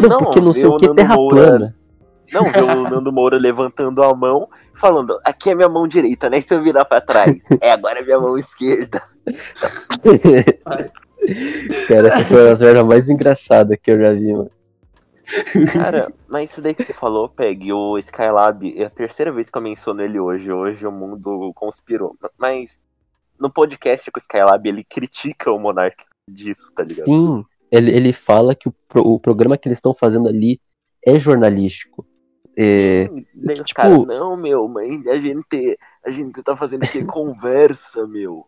Não, Não, porque não sei o que, Nando terra Moura. plana. Não, ver o Nando Moura levantando a mão, falando, aqui é minha mão direita, né? Se eu virar pra trás. É, agora é minha mão esquerda. Cara, essa foi uma das merdas mais engraçadas que eu já vi, mano. Cara, mas isso daí que você falou, Peg, o Skylab, é a terceira vez que eu menciono ele hoje. Hoje o mundo conspirou. Mas no podcast com o Skylab, ele critica o Monark disso, tá ligado? Sim, ele, ele fala que o, pro- o programa que eles estão fazendo ali é jornalístico. É, daí tipo- caras, não, meu, mãe, a gente, a gente tá fazendo aqui conversa, meu.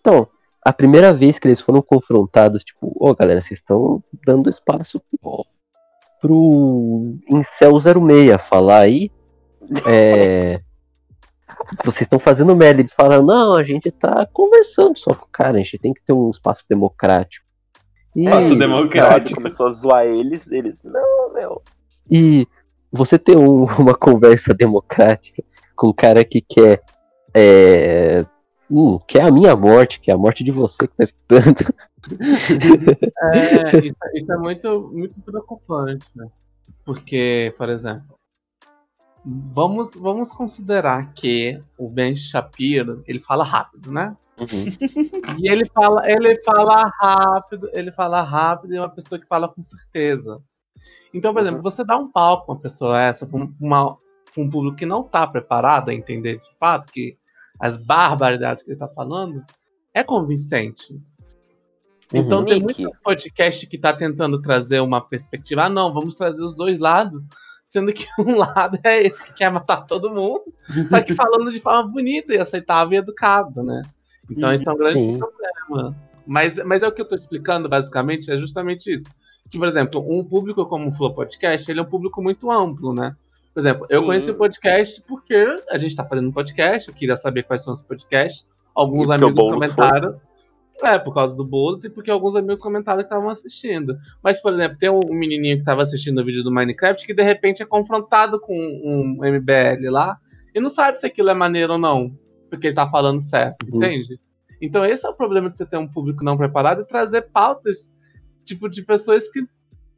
Então, a primeira vez que eles foram confrontados, tipo, ô galera, vocês estão dando espaço pro, pro Incel 06 falar aí. É, vocês estão fazendo merda. Eles falaram, não, a gente tá conversando só com o cara, a gente tem que ter um espaço democrático. E, O democrático. Começou a zoar eles, eles, não, meu. e você ter um- uma conversa democrática com um cara que quer. É, hum, quer a minha morte, que é a morte de você que tá escutando. É, isso, isso é muito, muito preocupante, né? Porque, por exemplo, vamos, vamos considerar que o Ben Shapiro, ele fala rápido, né? Uhum. E ele fala, ele fala rápido, ele fala rápido e é uma pessoa que fala com certeza. Então, por exemplo, você dá um palco pra uma pessoa essa, pra um, uma- pra um público que não tá preparado a entender de fato que as barbaridades que ele tá falando, é convincente. Então Uhum. tem Nick. muito podcast que tá tentando trazer uma perspectiva. Ah, não, vamos trazer os dois lados. Sendo que um lado é esse que quer matar todo mundo, só que falando de forma bonita e aceitável e educada, né? Então esse é um grande Sim. problema. Mas, mas é o que eu tô explicando, basicamente, é justamente isso. Que, por exemplo, um público como o Flow Podcast, ele é um público muito amplo, né? Por exemplo, eu Sim. conheci o podcast porque a gente tá fazendo um podcast, eu queria saber quais são os podcasts. Alguns E amigos comentaram. É, por causa do Boulos e porque alguns amigos comentaram que estavam assistindo. Mas, por exemplo, tem um um menininho que estava assistindo o vídeo do Minecraft que de repente é confrontado com um MBL lá e não sabe se aquilo é maneiro ou não, porque ele tá falando certo, Uhum. entende? Então esse é o problema de você ter um público não preparado e trazer pautas tipo de pessoas que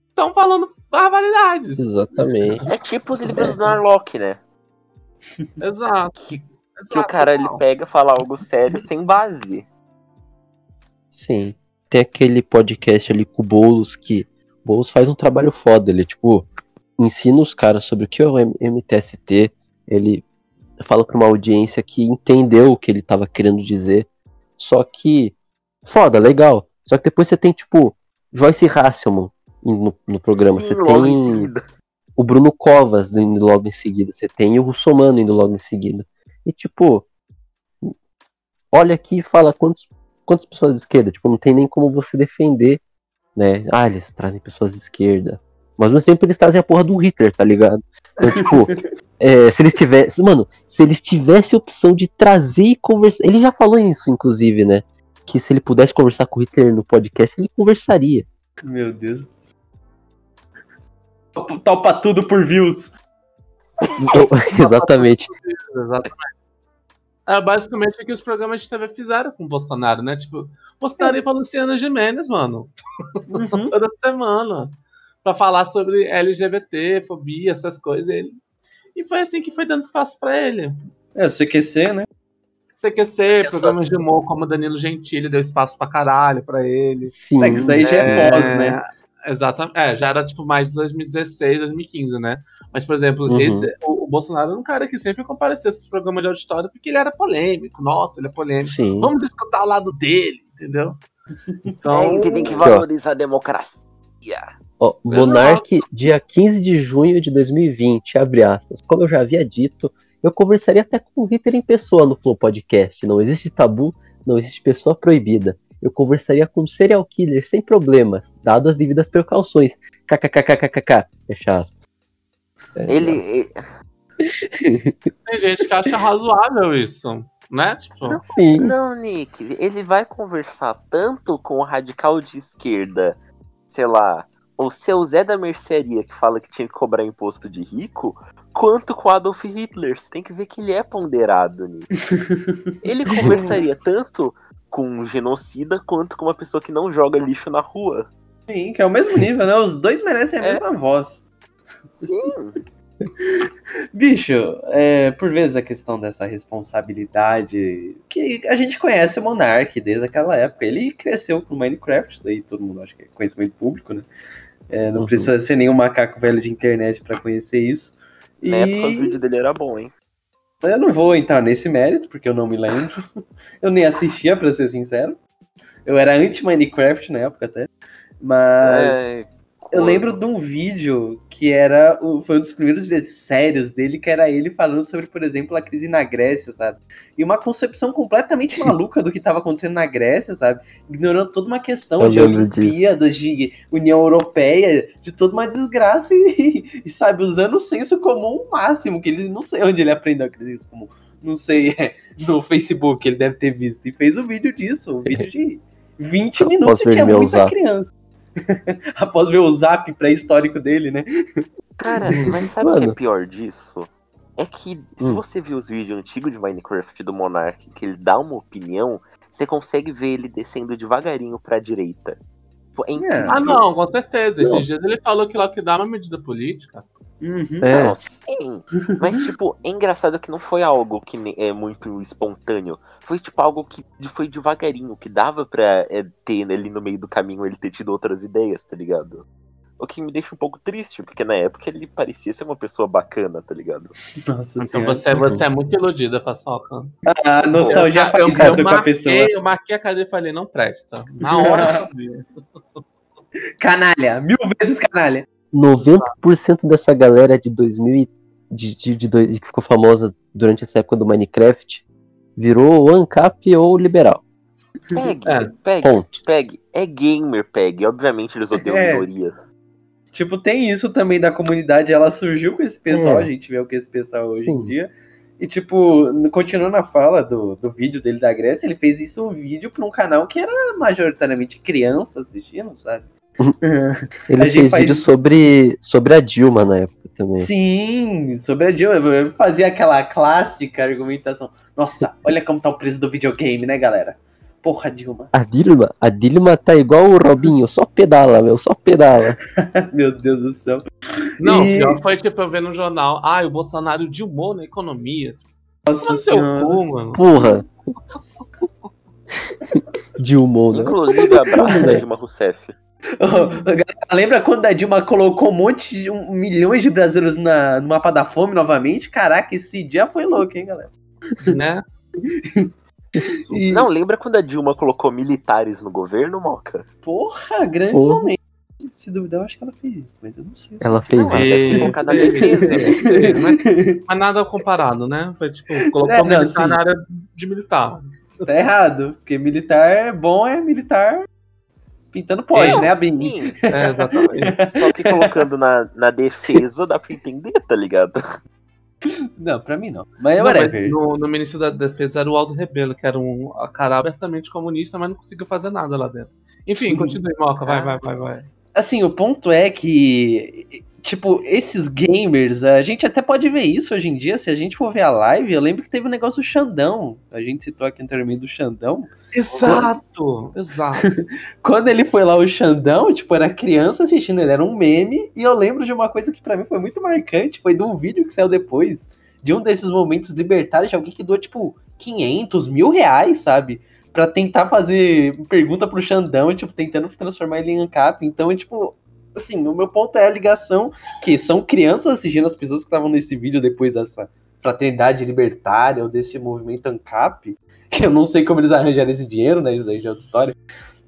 estão falando barbaridades. Exatamente. É tipo os livros do Narlock, né? Exato. Que, que o exato, cara ele pega fala algo sério sem base. Sim. Tem aquele podcast ali com o Boulos que o Boulos faz um trabalho foda. Ele, tipo, ensina os caras sobre o que é o MTST. Ele fala pra uma audiência que entendeu o que ele tava querendo dizer. Só que, foda, legal. Só que depois você tem, tipo, Joyce Hasselman no, no programa. Sim, você tem o Bruno Covas indo logo em seguida. Você tem o Russomano indo logo em seguida. E tipo, olha aqui e fala quantos, quantas pessoas de esquerda. Tipo, não tem nem como você defender, né? Ah, eles trazem pessoas de esquerda. Mas ao mesmo tempo eles trazem a porra do Hitler, tá ligado? Então, tipo, é, se eles tivessem. Mano, se eles tivessem a opção de trazer e conversar. Ele já falou isso, inclusive, né? Que se ele pudesse conversar com o Hitler no podcast, ele conversaria. Meu Deus. Topa- Topa tudo por views. Então, exatamente. Exatamente. É basicamente o que os programas de TV fizeram com o Bolsonaro, né? Tipo, Bolsonaro ia pra Luciana Gimenez, mano. Uhum. Toda semana. Pra falar sobre LGBT, fobia, essas coisas. Ele... E foi assim que foi dando espaço pra ele. É, o CQC, né? CQC, programas de humor como Danilo Gentili deu espaço pra caralho pra ele. Sim. É que isso aí já é pós, né? Exatamente. É, já era tipo mais de 2016, 2015, né? Mas, por exemplo, Uhum. esse, o, o Bolsonaro era um cara que sempre comparecia esses programas de auditório porque ele era polêmico. Nossa, ele é polêmico. Sim. Vamos escutar o lado dele, entendeu? Então, É, a gente tem que valorizar a democracia. Ó, Monark, dia 15 de junho de 2020, abre aspas. Como eu já havia dito, eu conversaria até com o Hitler em pessoa no Flow Podcast. Não existe tabu, não existe pessoa proibida. Eu conversaria com um serial killer sem problemas, dado as devidas precauções. KKKKKK. Fecha aspas. É, Ele. tem gente que acha razoável isso, né? Tipo, Não, Sim. não, Nick, ele vai conversar tanto com o radical de esquerda, sei lá, o seu Zé da mercearia que fala que tinha que cobrar imposto de rico, quanto com Adolf Hitler. Você tem que ver que ele é ponderado, Nick. Ele conversaria tanto com um genocida quanto com uma pessoa que não joga lixo na rua. Sim, que é o mesmo nível, né? Os dois merecem a É. mesma voz. Sim. Bicho, é, por vezes a questão dessa responsabilidade. Que a gente conhece o Monark desde aquela época. Ele cresceu com Minecraft, daí todo mundo acha que é conhecimento público, né? É, não Uhum. precisa ser nenhum macaco velho de internet pra conhecer isso. E Na época o vídeo dele era bom, hein? eu não vou entrar nesse mérito, porque eu não me lembro. eu nem assistia, pra ser sincero. Eu era anti-Minecraft na época até. Mas. É, Eu lembro de um vídeo que era o- foi um dos primeiros vídeos sérios dele, que era ele falando sobre, por exemplo, a crise na Grécia, sabe? E uma concepção completamente maluca do que estava acontecendo na Grécia, sabe? Ignorando toda uma questão Eu de lembro disso. Olimpíadas, de União Europeia, de toda uma desgraça e, e, sabe, usando o senso comum máximo, que ele não sei onde ele aprendeu a crise comum. Não sei, é, no Facebook ele deve ter visto. E fez um vídeo disso, um vídeo de 20 minutos, que é muita criança. Após ver o zap pré-histórico dele, né? Cara, mas sabe o que é pior disso? É que se Hum. você viu os vídeos antigos de Minecraft do Monark, que ele dá uma opinião, você consegue ver ele descendo devagarinho pra direita. É incrível. Ah, não, com certeza. Esses dias ele falou que lockdown é uma medida política. Uhum. É, Não, sim. Mas, tipo, é engraçado que não foi algo que é muito espontâneo. Foi, tipo, algo que foi devagarinho, que dava pra é, ter ali no meio do caminho ele ter tido outras ideias, tá ligado? O que me deixa um pouco triste, porque na época ele parecia ser uma pessoa bacana, tá ligado? Nossa Então senhora. você, você é muito iludida, Paçoca. A nostalgia eu, faz eu, isso eu com a pessoa. marquei, eu marquei a cadeira e falei, não presta. Na hora eu. Canalha, mil vezes canalha. 90% dessa galera de 2000 e- de, de, de dois- que ficou famosa durante essa época do Minecraft virou ou ANCAP ou liberal. Pegue, É. pegue, Ponto. pegue. É gamer, pegue. Obviamente eles odeiam É. minorias. Tipo, tem isso também da comunidade. Ela surgiu com esse pessoal, É. a gente vê o que esse pessoal hoje em Sim. dia. E, tipo, continuando a fala do, do vídeo dele da Grécia, ele fez isso um vídeo pra um canal que era majoritariamente criança assistindo, sabe? Ele A gente fez faz- vídeo sobre, sobre a Dilma na época também. Sim, sobre a Dilma. Eu fazia aquela clássica argumentação. Nossa, olha como tá o preço do videogame, né, galera? Porra, Dilma. A Dilma, a Dilma tá igual o Robinho, só pedala, meu, só pedala. Meu Deus do céu. Não, E- pior foi tipo eu ver no jornal. Ah, o Bolsonaro dilmou na economia. Nossa seu senhora. cu, mano. Porra. Dilma, né? Inclusive, abraço da? Dilma Rousseff. Lembra quando a Dilma colocou um monte de um, milhões de brasileiros na, no mapa da fome novamente? Caraca, esse dia foi louco, hein, galera? Né? E, Não, lembra quando a Dilma colocou militares no governo, Moca? porra, grandes Porra. momentos. Se duvidar, eu acho que ela fez isso, mas eu não sei. Ela fez Não, ela isso. E- defesa. né? mas, mas nada comparado, né? Foi tipo, colocou É, não, militar sim. na área de militar. Tá errado, porque militar bom é militar pintando pode, Não, né, Abin? sim. É, exatamente. Só que colocando na, na defesa dá pra entender, tá ligado? Não, pra mim não. Mas é Não, mas whatever. no, no ministro da defesa era o Aldo Rebelo, que era um a cara abertamente comunista, mas não conseguiu fazer nada lá dentro. Enfim, continue, Moca, vai, vai, vai, vai. Assim, o ponto é que, tipo, esses gamers, a gente até pode ver isso hoje em dia, se a gente for ver a live, eu lembro que teve o negócio do Xandão. A gente citou aqui anteriormente do Xandão. Exato, exato. Quando ele foi lá, o Xandão, tipo, era criança assistindo, ele era um meme, e eu lembro de uma coisa que pra mim foi muito marcante, foi de um vídeo que saiu depois, de um desses momentos libertários de alguém que doou, tipo, 500 mil reais, sabe? Pra tentar fazer pergunta pro Xandão, tipo, tentando transformar ele em ANCAP. Então, é tipo, assim, o meu ponto é a ligação que são crianças assistindo as pessoas que estavam nesse vídeo depois dessa fraternidade libertária ou desse movimento ANCAP, que eu não sei como eles arranjaram esse dinheiro, né? Isso aí já é outra história.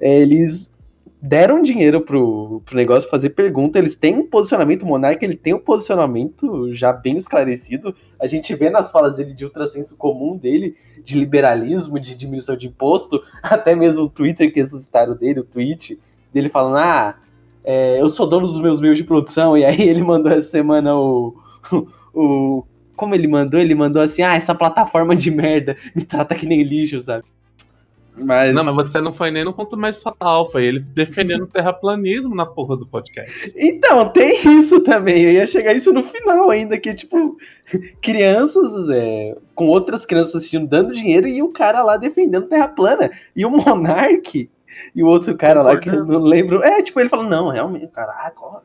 É, eles deram dinheiro pro, pro negócio fazer pergunta, eles têm um posicionamento, o Monark ele tem um posicionamento já bem esclarecido, a gente vê nas falas dele de ultrasenso comum dele, de liberalismo, de diminuição de imposto, até mesmo o Twitter que ressuscitaram dele, o tweet, dele falando, ah, é, eu sou dono dos meus meios de produção, e aí ele mandou essa semana o, o como ele mandou? Ele mandou assim, ah, essa plataforma de merda me trata que nem lixo, sabe? Mas... Não, mas você não foi nem no ponto mais fatal, foi ele defendendo o terraplanismo na porra do podcast. Então, tem isso também. Eu ia chegar isso no final ainda, que tipo, crianças é, com outras crianças assistindo, dando dinheiro, e o cara lá defendendo terra plana. E o Monark e o outro cara lá que eu não lembro. É, tipo, ele falou, não, realmente, caraca, ó,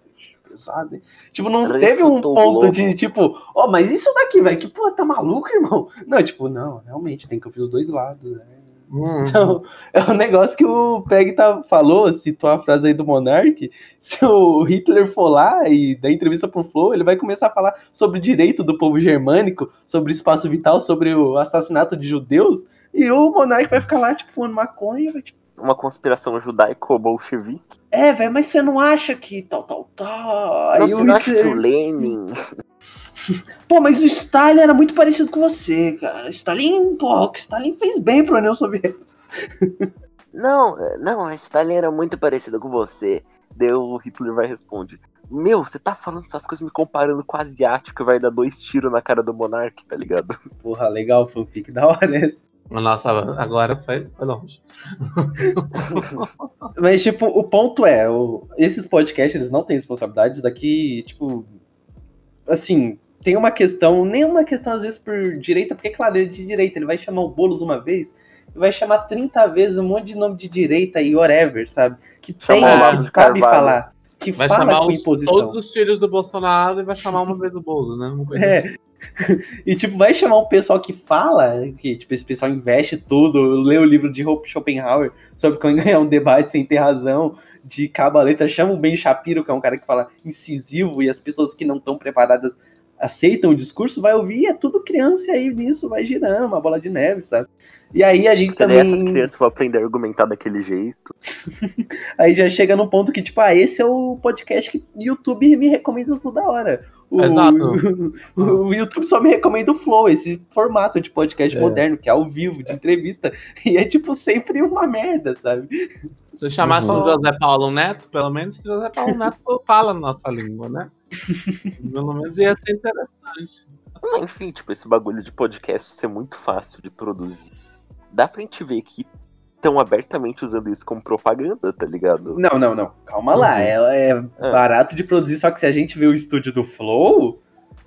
pesado. hein?" Tipo, não teve um ponto Globo. de, tipo, ó, mas isso daqui, velho, que porra, tá maluco, irmão? Não, tipo, não, realmente, tem que ouvir os dois lados, né? Então, é um negócio que o Peg tá, falou, citou a frase aí do Monark. Se o Hitler for lá e der entrevista pro Flow, ele vai começar a falar sobre o direito do povo germânico, sobre espaço vital, sobre o assassinato de judeus. E o Monark vai ficar lá, tipo, fumando maconha. Vai, tipo, Uma conspiração judaico-bolchevique. é, velho, mas você não acha que tal, tal, tal. Aí Não, o você não acha que o Lenin. Pô, mas o Stalin era muito parecido com você, cara. Stalin, pô, o que Stalin fez bem pra União Soviética. Não, não, Stalin era muito parecido com você. Deu o Hitler vai responder. Meu, você tá falando essas coisas me comparando com o asiático e vai dar dois tiros na cara do monarca, tá ligado? Porra, legal, fanfic da hora essa. Nossa, agora foi, foi longe. Mas, tipo, o ponto é, o- esses podcasts, eles não têm responsabilidades daqui, tipo, assim, tem uma questão, nem uma questão às vezes por direita, porque, claro, ele é de direita, ele vai chamar o Boulos uma vez, vai chamar 30 vezes um monte de nome de direita e whatever, sabe? Que tem, Chamar o que sabe Carvalho. falar. Que Vai fala chamar com os- imposição. todos os filhos do Bolsonaro e vai chamar uma vez o Bolo, né? É. E tipo, vai chamar um pessoal que fala, que tipo, esse pessoal investe tudo, lê o livro de Hope Schopenhauer sobre como ganhar um debate sem ter razão, de cabo a letra, chama o Ben Shapiro, que é um cara que fala incisivo, e as pessoas que não estão preparadas aceitam o discurso, vai ouvir, é tudo criança, e aí nisso vai girando, uma bola de neve, sabe? E aí a gente Porque daí essas também. crianças vão aprender a argumentar daquele jeito. Aí já chega num ponto que, tipo, ah, esse é o podcast que o YouTube me recomenda toda hora. O, Exato. o, o YouTube só me recomenda o Flow, esse formato de podcast É. moderno, que é ao vivo, de entrevista. E é, tipo, sempre uma merda, sabe? Se eu chamasse Uhum. o José Paulo Neto, pelo menos que o José Paulo Neto fala a nossa língua, né? Pelo menos ia ser interessante. Enfim, tipo, esse bagulho de podcast ser muito fácil de produzir. Dá pra gente ver que estão abertamente usando isso como propaganda, tá ligado? Não, não, não. Calma lá. Uhum. É, é É. barato de produzir, só que se a gente vê o estúdio do Flow,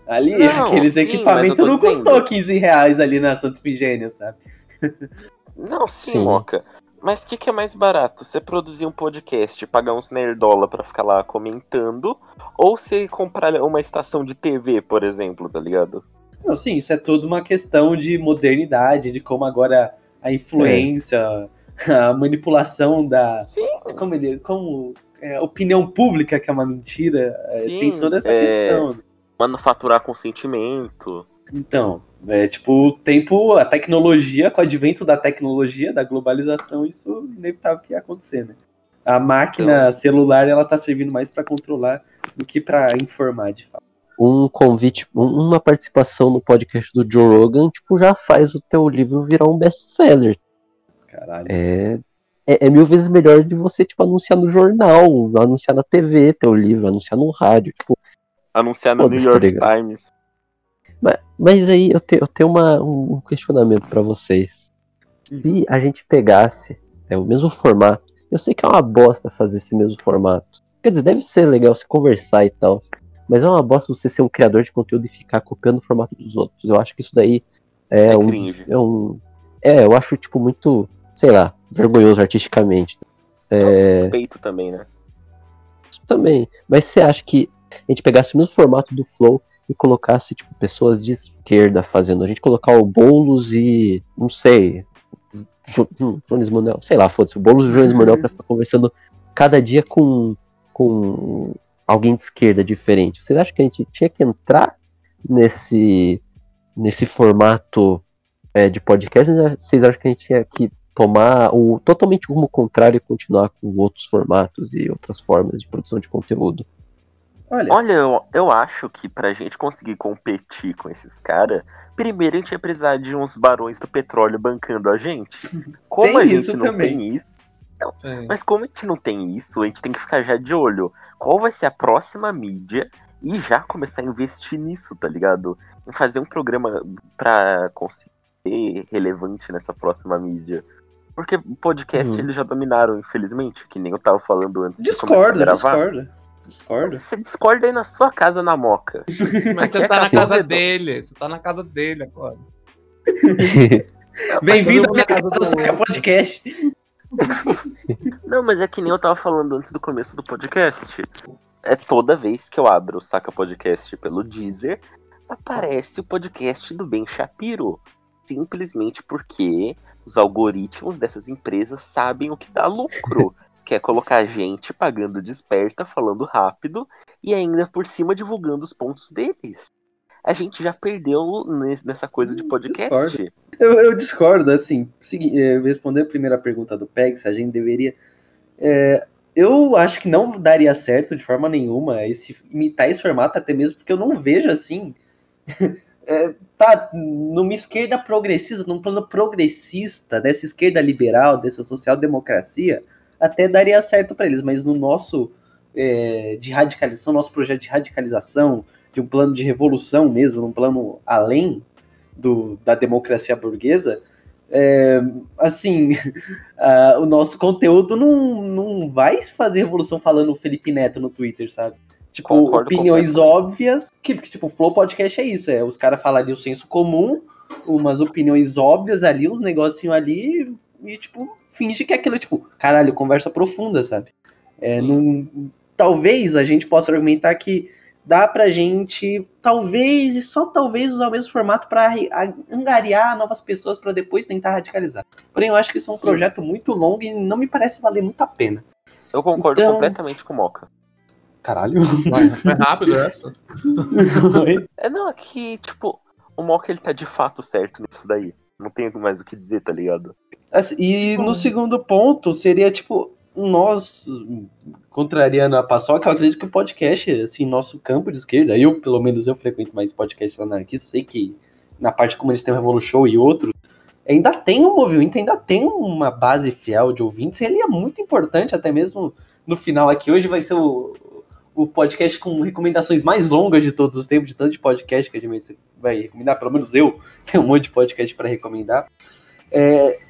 ali, Não, aqueles sim, equipamentos não dizendo. custou 15 reais ali na Santa Ifigênia, sabe? Não, sim, Sim. Moca. Mas o que, que é mais barato? Você produzir um podcast, pagar uns nerdola pra ficar lá comentando, ou você comprar uma estação de TV, por exemplo, tá ligado? Não, sim, isso é tudo uma questão de modernidade, de como agora a influência, a manipulação da. Sim, Como ele. Como. é, a opinião pública, que é uma mentira, é, Sim, tem toda essa é. questão. manufaturar consentimento. Então, é tipo, o tempo, a tecnologia, com o advento da tecnologia, da globalização, isso é inevitável que ia acontecer, né? A máquina Então. celular, ela tá servindo mais pra controlar do que pra informar, de fato. Um convite, um- uma participação no podcast do Joe Rogan, tipo, já faz o teu livro virar um best-seller. Caralho. É, é, é mil vezes melhor de você, tipo, anunciar no jornal, anunciar na TV teu livro, anunciar no rádio, tipo. Anunciar no New York tá? Times. Mas, mas aí eu, te- eu tenho uma, um questionamento pra vocês. Se a gente pegasse é, o mesmo formato, eu sei que é uma bosta fazer esse mesmo formato. Quer dizer, deve ser legal se conversar e tal. Mas é uma bosta você ser um criador de conteúdo e ficar copiando o formato dos outros. Eu acho que isso daí é, É um, é um. É, eu acho, tipo, muito, sei lá, vergonhoso artisticamente. É É, suspeito também, né? isso também. Mas você acha que a gente pegasse o mesmo formato do Flow e colocasse, tipo, pessoas de esquerda fazendo? A gente colocar o Boulos e. não sei. Jo- hum, Jones Manuel, sei lá, foda-se, o Boulos e o Jones Manuel pra ficar conversando cada dia com, com alguém de esquerda diferente. Vocês acham que a gente tinha que entrar nesse, nesse formato é, de podcast? Vocês acham que a gente tinha que tomar o totalmente rumo contrário e continuar com outros formatos e outras formas de produção de conteúdo? Olha, Olha, eu, eu acho que pra gente conseguir competir com esses caras, primeiro a gente ia precisar de uns barões do petróleo bancando a gente. Como a gente isso não também. tem isso, É. mas como a gente não tem isso, a gente tem que ficar já de olho. Qual vai ser a próxima mídia e já começar a investir nisso, tá ligado? Em fazer um programa pra conseguir ser relevante nessa próxima mídia. Porque o podcast Uhum. eles já dominaram, infelizmente, que nem eu tava falando antes de discorda, discorda. Discorda. Você discorda aí na sua casa na moca. Mas Aqui você é tá na casa dele. Você tá na casa dele agora. Bem-vindo mundo na casa do do Saca. Podcast. Não, mas é que nem eu tava falando antes do começo do podcast. É toda vez que eu abro o Saca Podcast pelo Deezer, aparece o podcast do Ben Shapiro. Simplesmente porque os algoritmos dessas empresas sabem o que dá lucro. que é colocar gente pagando desperta, falando rápido e ainda por cima divulgando os pontos deles. A gente já perdeu nes- nessa coisa de Hum, podcast. discordo. Eu, eu discordo, assim, eh, responder a primeira pergunta do PEG, se a gente deveria. é, eu acho que não daria certo de forma nenhuma esse, imitar esse formato, até mesmo porque eu não vejo assim. é, tá numa esquerda progressista, num plano progressista, dessa esquerda liberal, dessa social-democracia, até daria certo para eles, mas no nosso é, de radicalização, nosso projeto de radicalização, de um plano de revolução mesmo, num plano além do, da democracia burguesa, é, assim, o nosso conteúdo não, não vai fazer revolução falando Felipe Neto no Twitter, sabe? Tipo, Concordo opiniões óbvias, que, tipo, o Flow Podcast é isso, é os caras falarem o senso comum, umas opiniões óbvias ali, uns negocinhos ali, e, tipo, finge que aquilo é, tipo, caralho, conversa profunda, sabe? É, não, talvez a gente possa argumentar que dá pra gente, talvez, e só talvez, usar o mesmo formato para angariar novas pessoas para depois tentar radicalizar. Porém, eu acho que isso é um Sim. projeto muito longo e não me parece valer muito a pena. Eu concordo Então- completamente com o Moca. Caralho. Vai, foi rápido essa. É, não, é que, tipo, o Moca ele tá de fato certo nisso daí. Não tenho mais o que dizer, tá ligado? Assim, e no segundo ponto seria tipo nós contrariando a paçoca, eu acredito que o podcast, assim, nosso campo de esquerda, eu pelo menos eu frequento mais podcasts anarquistas, sei que na parte comunista tem o Revolu Show e outros, ainda tem um movimento, ainda tem uma base fiel de ouvintes, e ele é muito importante, até mesmo no final aqui. Hoje vai ser o, o podcast com recomendações mais longas de todos os tempos, de tanto de podcast que a gente vai recomendar, pelo menos eu tenho um monte de podcast para recomendar. É,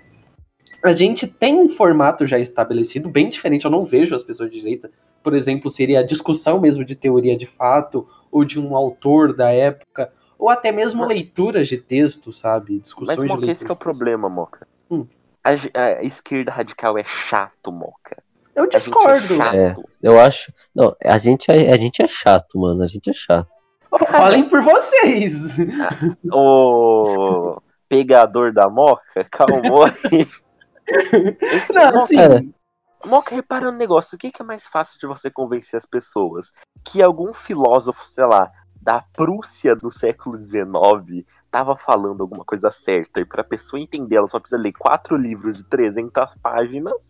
a gente tem um formato já estabelecido, bem diferente. Eu não vejo as pessoas de direita, por exemplo, seria a discussão mesmo de teoria de fato, ou de um autor da época, ou até mesmo leituras de texto, sabe? Discussões Mas, de Moca, esse que é o leituras. problema, Moca. Hum. A, a esquerda radical é chato, Moca. Eu A gente discordo. é chato. É. Eu acho. Não, a gente é, a gente é chato, mano. A gente é chato. Falem por vocês. O pegador da Moca, calmou aí. Não, Moca, assim, cara. Moca, repara um negócio. O que, que é mais fácil de você convencer as pessoas? Que algum filósofo, sei lá, da Prússia do século XIX tava falando alguma coisa certa e pra pessoa entender ela só precisa ler quatro livros de 300 páginas?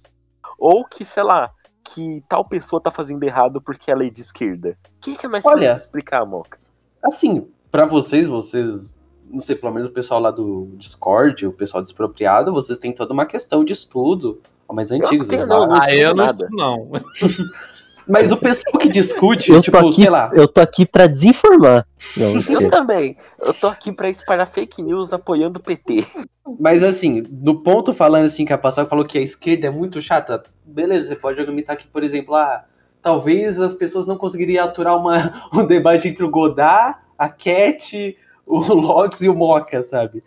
Ou que, sei lá, que tal pessoa tá fazendo errado porque ela é de esquerda? O que, que é mais Olha, fácil de explicar, Moca? assim, pra vocês, vocês, não sei, pelo menos o pessoal lá do Discord, o pessoal despropriado, vocês têm toda uma questão de estudo, ó, mais antigos. tenho, né? não, não Ah, eu não nada. estudo, não. Mas o pessoal que discute, Eu tipo, tô aqui, sei lá, eu tô aqui pra desinformar. Não, Eu também. Eu tô aqui pra espalhar fake news apoiando o PT. Mas assim, no ponto falando assim que a Passal falou que a esquerda é muito chata, beleza, você pode argumentar que, por exemplo, ah, talvez as pessoas não conseguiriam aturar uma, um debate entre o Godard, a Cat, o Locks e o Moca, sabe?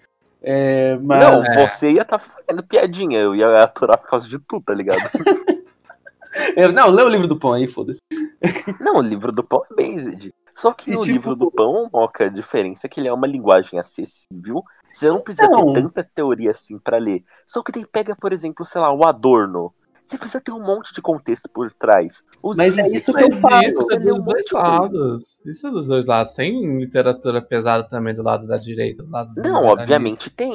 É, mas Não, você ia tá fazendo piadinha. Eu ia aturar por causa de tudo, tá ligado? Não, lê o livro do pão aí, foda-se. Não, o livro do pão é based. Só que E, no tipo- livro do pão, Moca, a diferença é que ele é uma linguagem acessível. Você não precisa Não. ter tanta teoria assim pra ler. Só que daí pega, por exemplo, sei lá, o Adorno. Você precisa ter um monte de contexto por trás. Os Mas é isso que eu falo. isso você é lê um dos dois lados. Isso é dos dois lados. Tem literatura pesada também do lado da direita, do lado do Não, obviamente tem.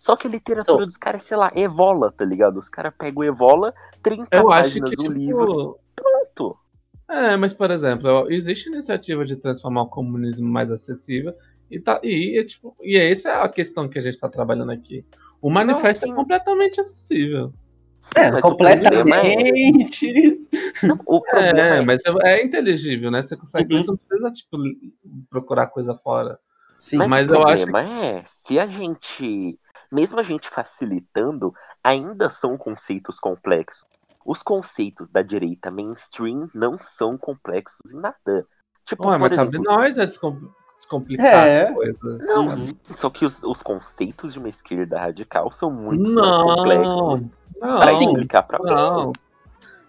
Então- Só que a literatura dos caras, sei lá, Evola, tá ligado? Os caras pegam o Evola, 30 Eu acho páginas que, do tipo, livro, pronto. É, mas por exemplo, existe iniciativa de transformar o comunismo mais acessível e tá e, é, tipo, e essa é a questão que a gente está trabalhando aqui. O manifesto sim. é completamente acessível. Sim, É, mas o problema é, completamente. não, o problema É, é, mas é, é inteligível, né? Você consegue, Uhum. você não precisa tipo procurar coisa fora. Sim, Mas, Mas o eu acho problema é, se a gente, mesmo a gente facilitando, ainda são conceitos complexos. Os conceitos da direita mainstream não são complexos em nada. Tipo, Ué, por mas cabe exemplo, nós é descom- descomplicar É. as coisas. não, Uhum. só que os, os conceitos de uma esquerda radical são muito mais Não, complexos não, pra explicar pra não. mim.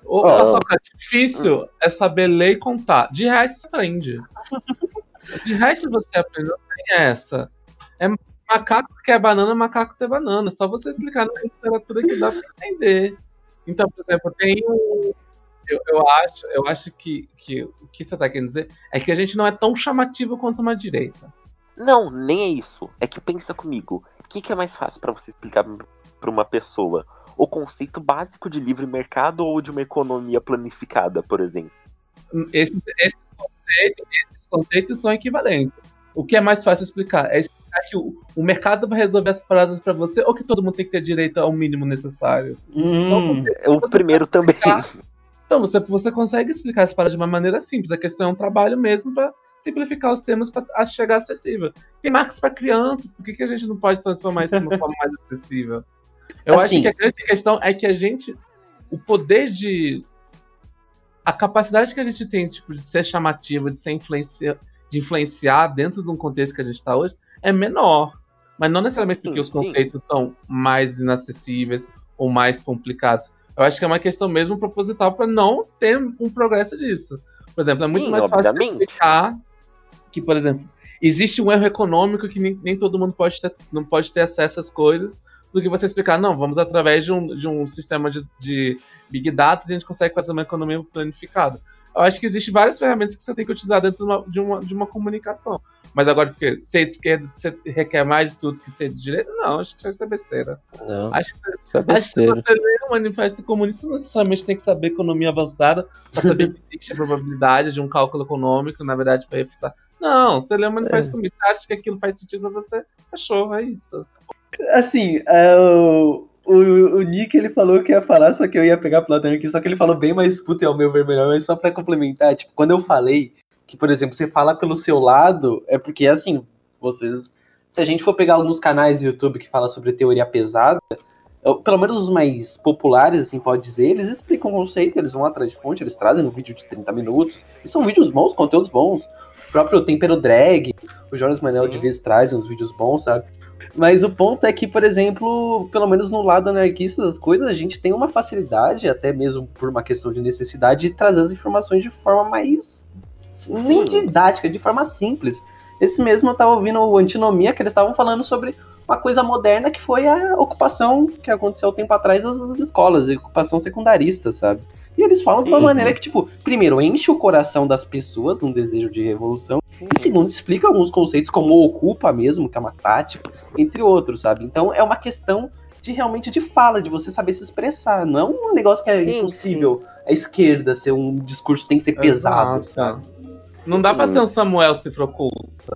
Ô, Ó. Paçoca, difícil é saber ler e contar. De resto, você aprende. De resto, você aprende. Não tem essa. É macaco que é banana, macaco que é banana. Só você explicar na literatura que dá pra entender. Então, por exemplo, tem um. Eu, eu acho, eu acho que, que o que você tá querendo dizer é que a gente não é tão chamativo quanto uma direita. Não, nem é isso. É que pensa comigo. O que, que é mais fácil pra você explicar pra uma pessoa? O conceito básico de livre mercado ou de uma economia planificada, por exemplo? Esses, esses, conceitos, esses conceitos são equivalentes. O que é mais fácil explicar? É explicar que o, o mercado vai resolver as paradas pra você ou que todo mundo tem que ter direito ao mínimo necessário. Hum, O primeiro também. Então, você, você consegue explicar as paradas de uma maneira simples. A questão é um trabalho mesmo pra simplificar os temas para chegar acessível. Tem marcas para crianças, por que, que a gente não pode transformar isso de uma forma mais acessível? Eu Assim. acho que a grande questão é que a gente. O poder de. A capacidade que a gente tem tipo, de ser chamativa, de ser influencia, de influenciar dentro de um contexto que a gente está hoje, é menor. Mas não necessariamente Sim, porque os sim. conceitos são mais inacessíveis ou mais complicados. Eu acho que é uma questão mesmo proposital para não ter um progresso disso. Por exemplo, é muito Sim, mais fácil obviamente. explicar que, por exemplo, existe um erro econômico que nem, nem todo mundo pode ter, não pode ter acesso às coisas, do que você explicar, não, vamos através de um, de um sistema de, de Big Data e a gente consegue fazer uma economia planificada. Eu acho que existem várias ferramentas que você tem que utilizar dentro de uma, de uma, de uma comunicação. Mas agora, porque ser de esquerda você requer mais estudos que ser de direita? Não, acho que isso é besteira. Não, Acho que, isso é acho que se besteira. você lê um manifesto comunista, não necessariamente tem que saber economia avançada para saber que existe a probabilidade de um cálculo econômico, na verdade, para refutar. Não, você lê um manifesto comunista, acha que aquilo faz sentido para você, achou, é isso. Assim, é, o, o, o Nick ele falou que ia falar, só que eu ia pegar pro lado do aqui, só que ele falou bem mais puto ao meu ver melhor, mas só pra complementar, tipo, quando eu falei que, por exemplo, você fala pelo seu lado, é porque assim, vocês. Se a gente for pegar alguns canais do YouTube que falam sobre teoria pesada, pelo menos os mais populares, assim, pode dizer, eles explicam o conceito, eles vão atrás de fonte, eles trazem um vídeo de 30 minutos. E são vídeos bons, conteúdos bons. O próprio Tempero Drag, o Jonas Manel de vez trazem uns vídeos bons, sabe? Mas o ponto é que, por exemplo, pelo menos no lado anarquista das coisas, a gente tem uma facilidade, até mesmo por uma questão de necessidade, de trazer as informações de forma mais. nem didática, de forma simples. Esse mesmo eu tava ouvindo o Antinomia, que eles estavam falando sobre uma coisa moderna que foi a ocupação que aconteceu um tempo atrás das das escolas, a ocupação secundarista, sabe? E eles falam de uma Sim. maneira que, tipo, primeiro, enche o coração das pessoas, um desejo de revolução, e segundo, explica alguns conceitos, como o ocupa mesmo, que é uma tática, entre outros, sabe? Então é uma questão de realmente de fala, de você saber se expressar. Não é um negócio que é Sim, impossível a esquerda ser um discurso tem que ser pesado, Exato. Não dá pra ser um Samuel Cifroculta.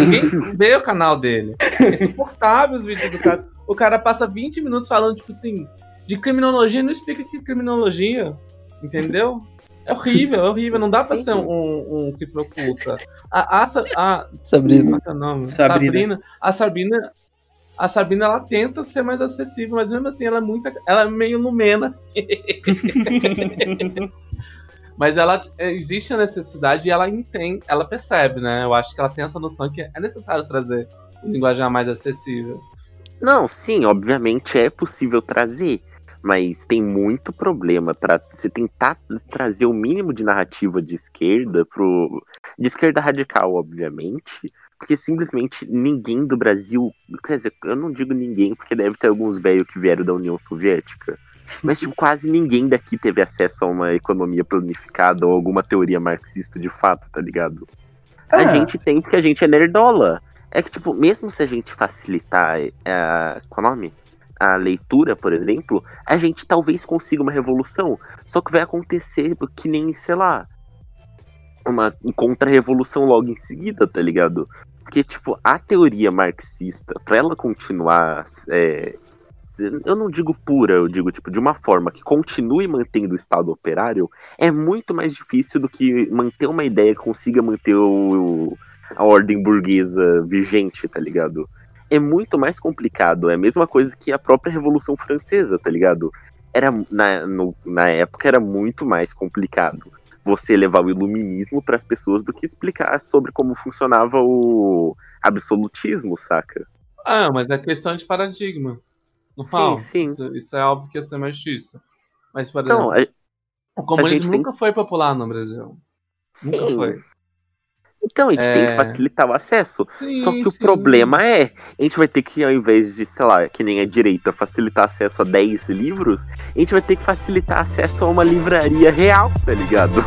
Ninguém vê o canal dele. É insuportável os vídeos do cara. O cara passa 20 minutos falando, tipo assim, de criminologia e não explica que é criminologia. Entendeu? É horrível, é horrível. Não dá pra ser um, um cifroculta. A, a, Sa- a, Sabrina. é nome? Sabrina. Sabrina. A Sabrina. A Sabrina, ela tenta ser mais acessível, mas mesmo assim ela é muito. Ela é meio lumena. Mas ela é, existe a necessidade e ela entende, ela percebe, né? Eu acho que ela tem essa noção que é necessário trazer um linguajar mais acessível. Não, sim, obviamente é possível trazer, mas tem muito problema para você tentar trazer o mínimo de narrativa de esquerda pro de esquerda radical, obviamente, porque simplesmente ninguém do Brasil, quer dizer, eu não digo ninguém porque deve ter alguns velhos que vieram da União Soviética, mas tipo, quase ninguém daqui teve acesso a uma economia planificada ou alguma teoria marxista de fato, tá ligado? A Ah. gente tem porque a gente é nerdola. É que, tipo, mesmo se a gente facilitar a, qual é o nome? A leitura, por exemplo, a gente talvez consiga uma revolução. Só que vai acontecer que nem, sei lá, uma contra-revolução logo em seguida, tá ligado? Porque, tipo, a teoria marxista, pra ela continuar. é, eu não digo pura, eu digo, tipo, de uma forma que continue mantendo o Estado operário, é muito mais difícil do que manter uma ideia que consiga manter o, o- a ordem burguesa vigente, tá ligado? É muito mais complicado, é a mesma coisa que a própria Revolução Francesa, tá ligado? Era, na, no- na época era muito mais complicado você levar o iluminismo para as pessoas do que explicar sobre como funcionava o absolutismo, saca? Ah, mas é questão de paradigma. Não Sim, fala? sim. Isso, isso é óbvio que ia ser mais difícil. Mas, por Então, exemplo, a- o comunismo gente tem- nunca foi popular no Brasil. Nunca sim. foi. Então, a gente tem que É. facilitar o acesso. Sim, Só que o sim. problema é, a gente vai ter que, ao invés de, sei lá, que nem a direita, facilitar acesso a 10 livros, a gente vai ter que facilitar acesso a uma livraria real, tá ligado?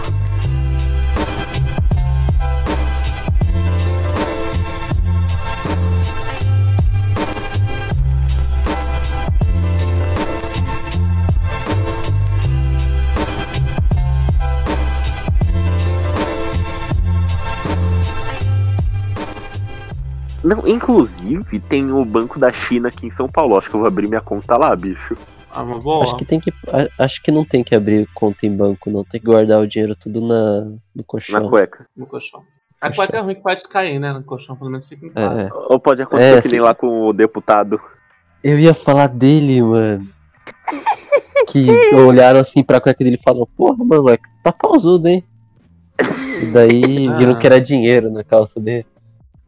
Não, inclusive, tem o Banco da China aqui em São Paulo. Acho que eu vou abrir minha conta lá, bicho. Ah, uma boa. Acho que tem que. Acho que não tem que abrir conta em banco, não. Tem que guardar o dinheiro tudo na, no Na colchão. cueca. No colchão. A cueca é ruim que pode cair, né? No colchão, pelo menos fica em casa. É. Ou pode acontecer É, que nem lá com o deputado. Eu ia falar dele, mano. Que olharam assim pra cueca dele e falaram, porra, mano, é, tá pausudo, hein? E daí viram Ah. que era dinheiro na calça dele.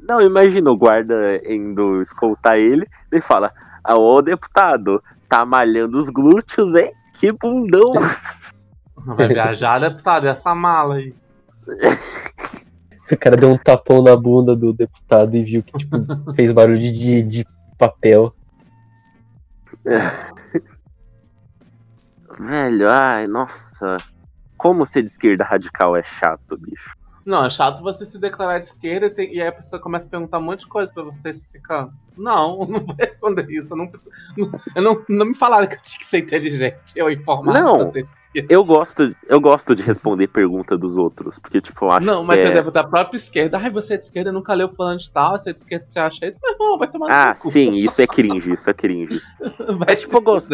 Não, imagina o guarda indo escoltar ele e fala: ah, Ô deputado, Tá malhando os glúteos, hein? Que bundão! Vai viajar, deputado, essa mala aí. O cara deu um tapão na bunda do deputado e viu que tipo, fez barulho de, de papel. Velho, ai, nossa. Como ser de esquerda radical é chato, bicho. Não, é chato você se declarar de esquerda e, tem- e aí a pessoa começa a perguntar um monte de coisa pra você e você fica. Não, não vou responder isso. Eu não, eu não, não me falaram que eu tinha que ser inteligente. Eu informado Não. Eu gosto, eu gosto de responder pergunta dos outros, porque, tipo, eu acho Não, que mas, é... por exemplo, da própria esquerda, ai, você é de esquerda, nunca leu falando de tal, você é de esquerda, você acha isso, mas bom, vai tomar no Ah, sim, isso é cringe, isso é cringe. Mas, tipo, eu gosto.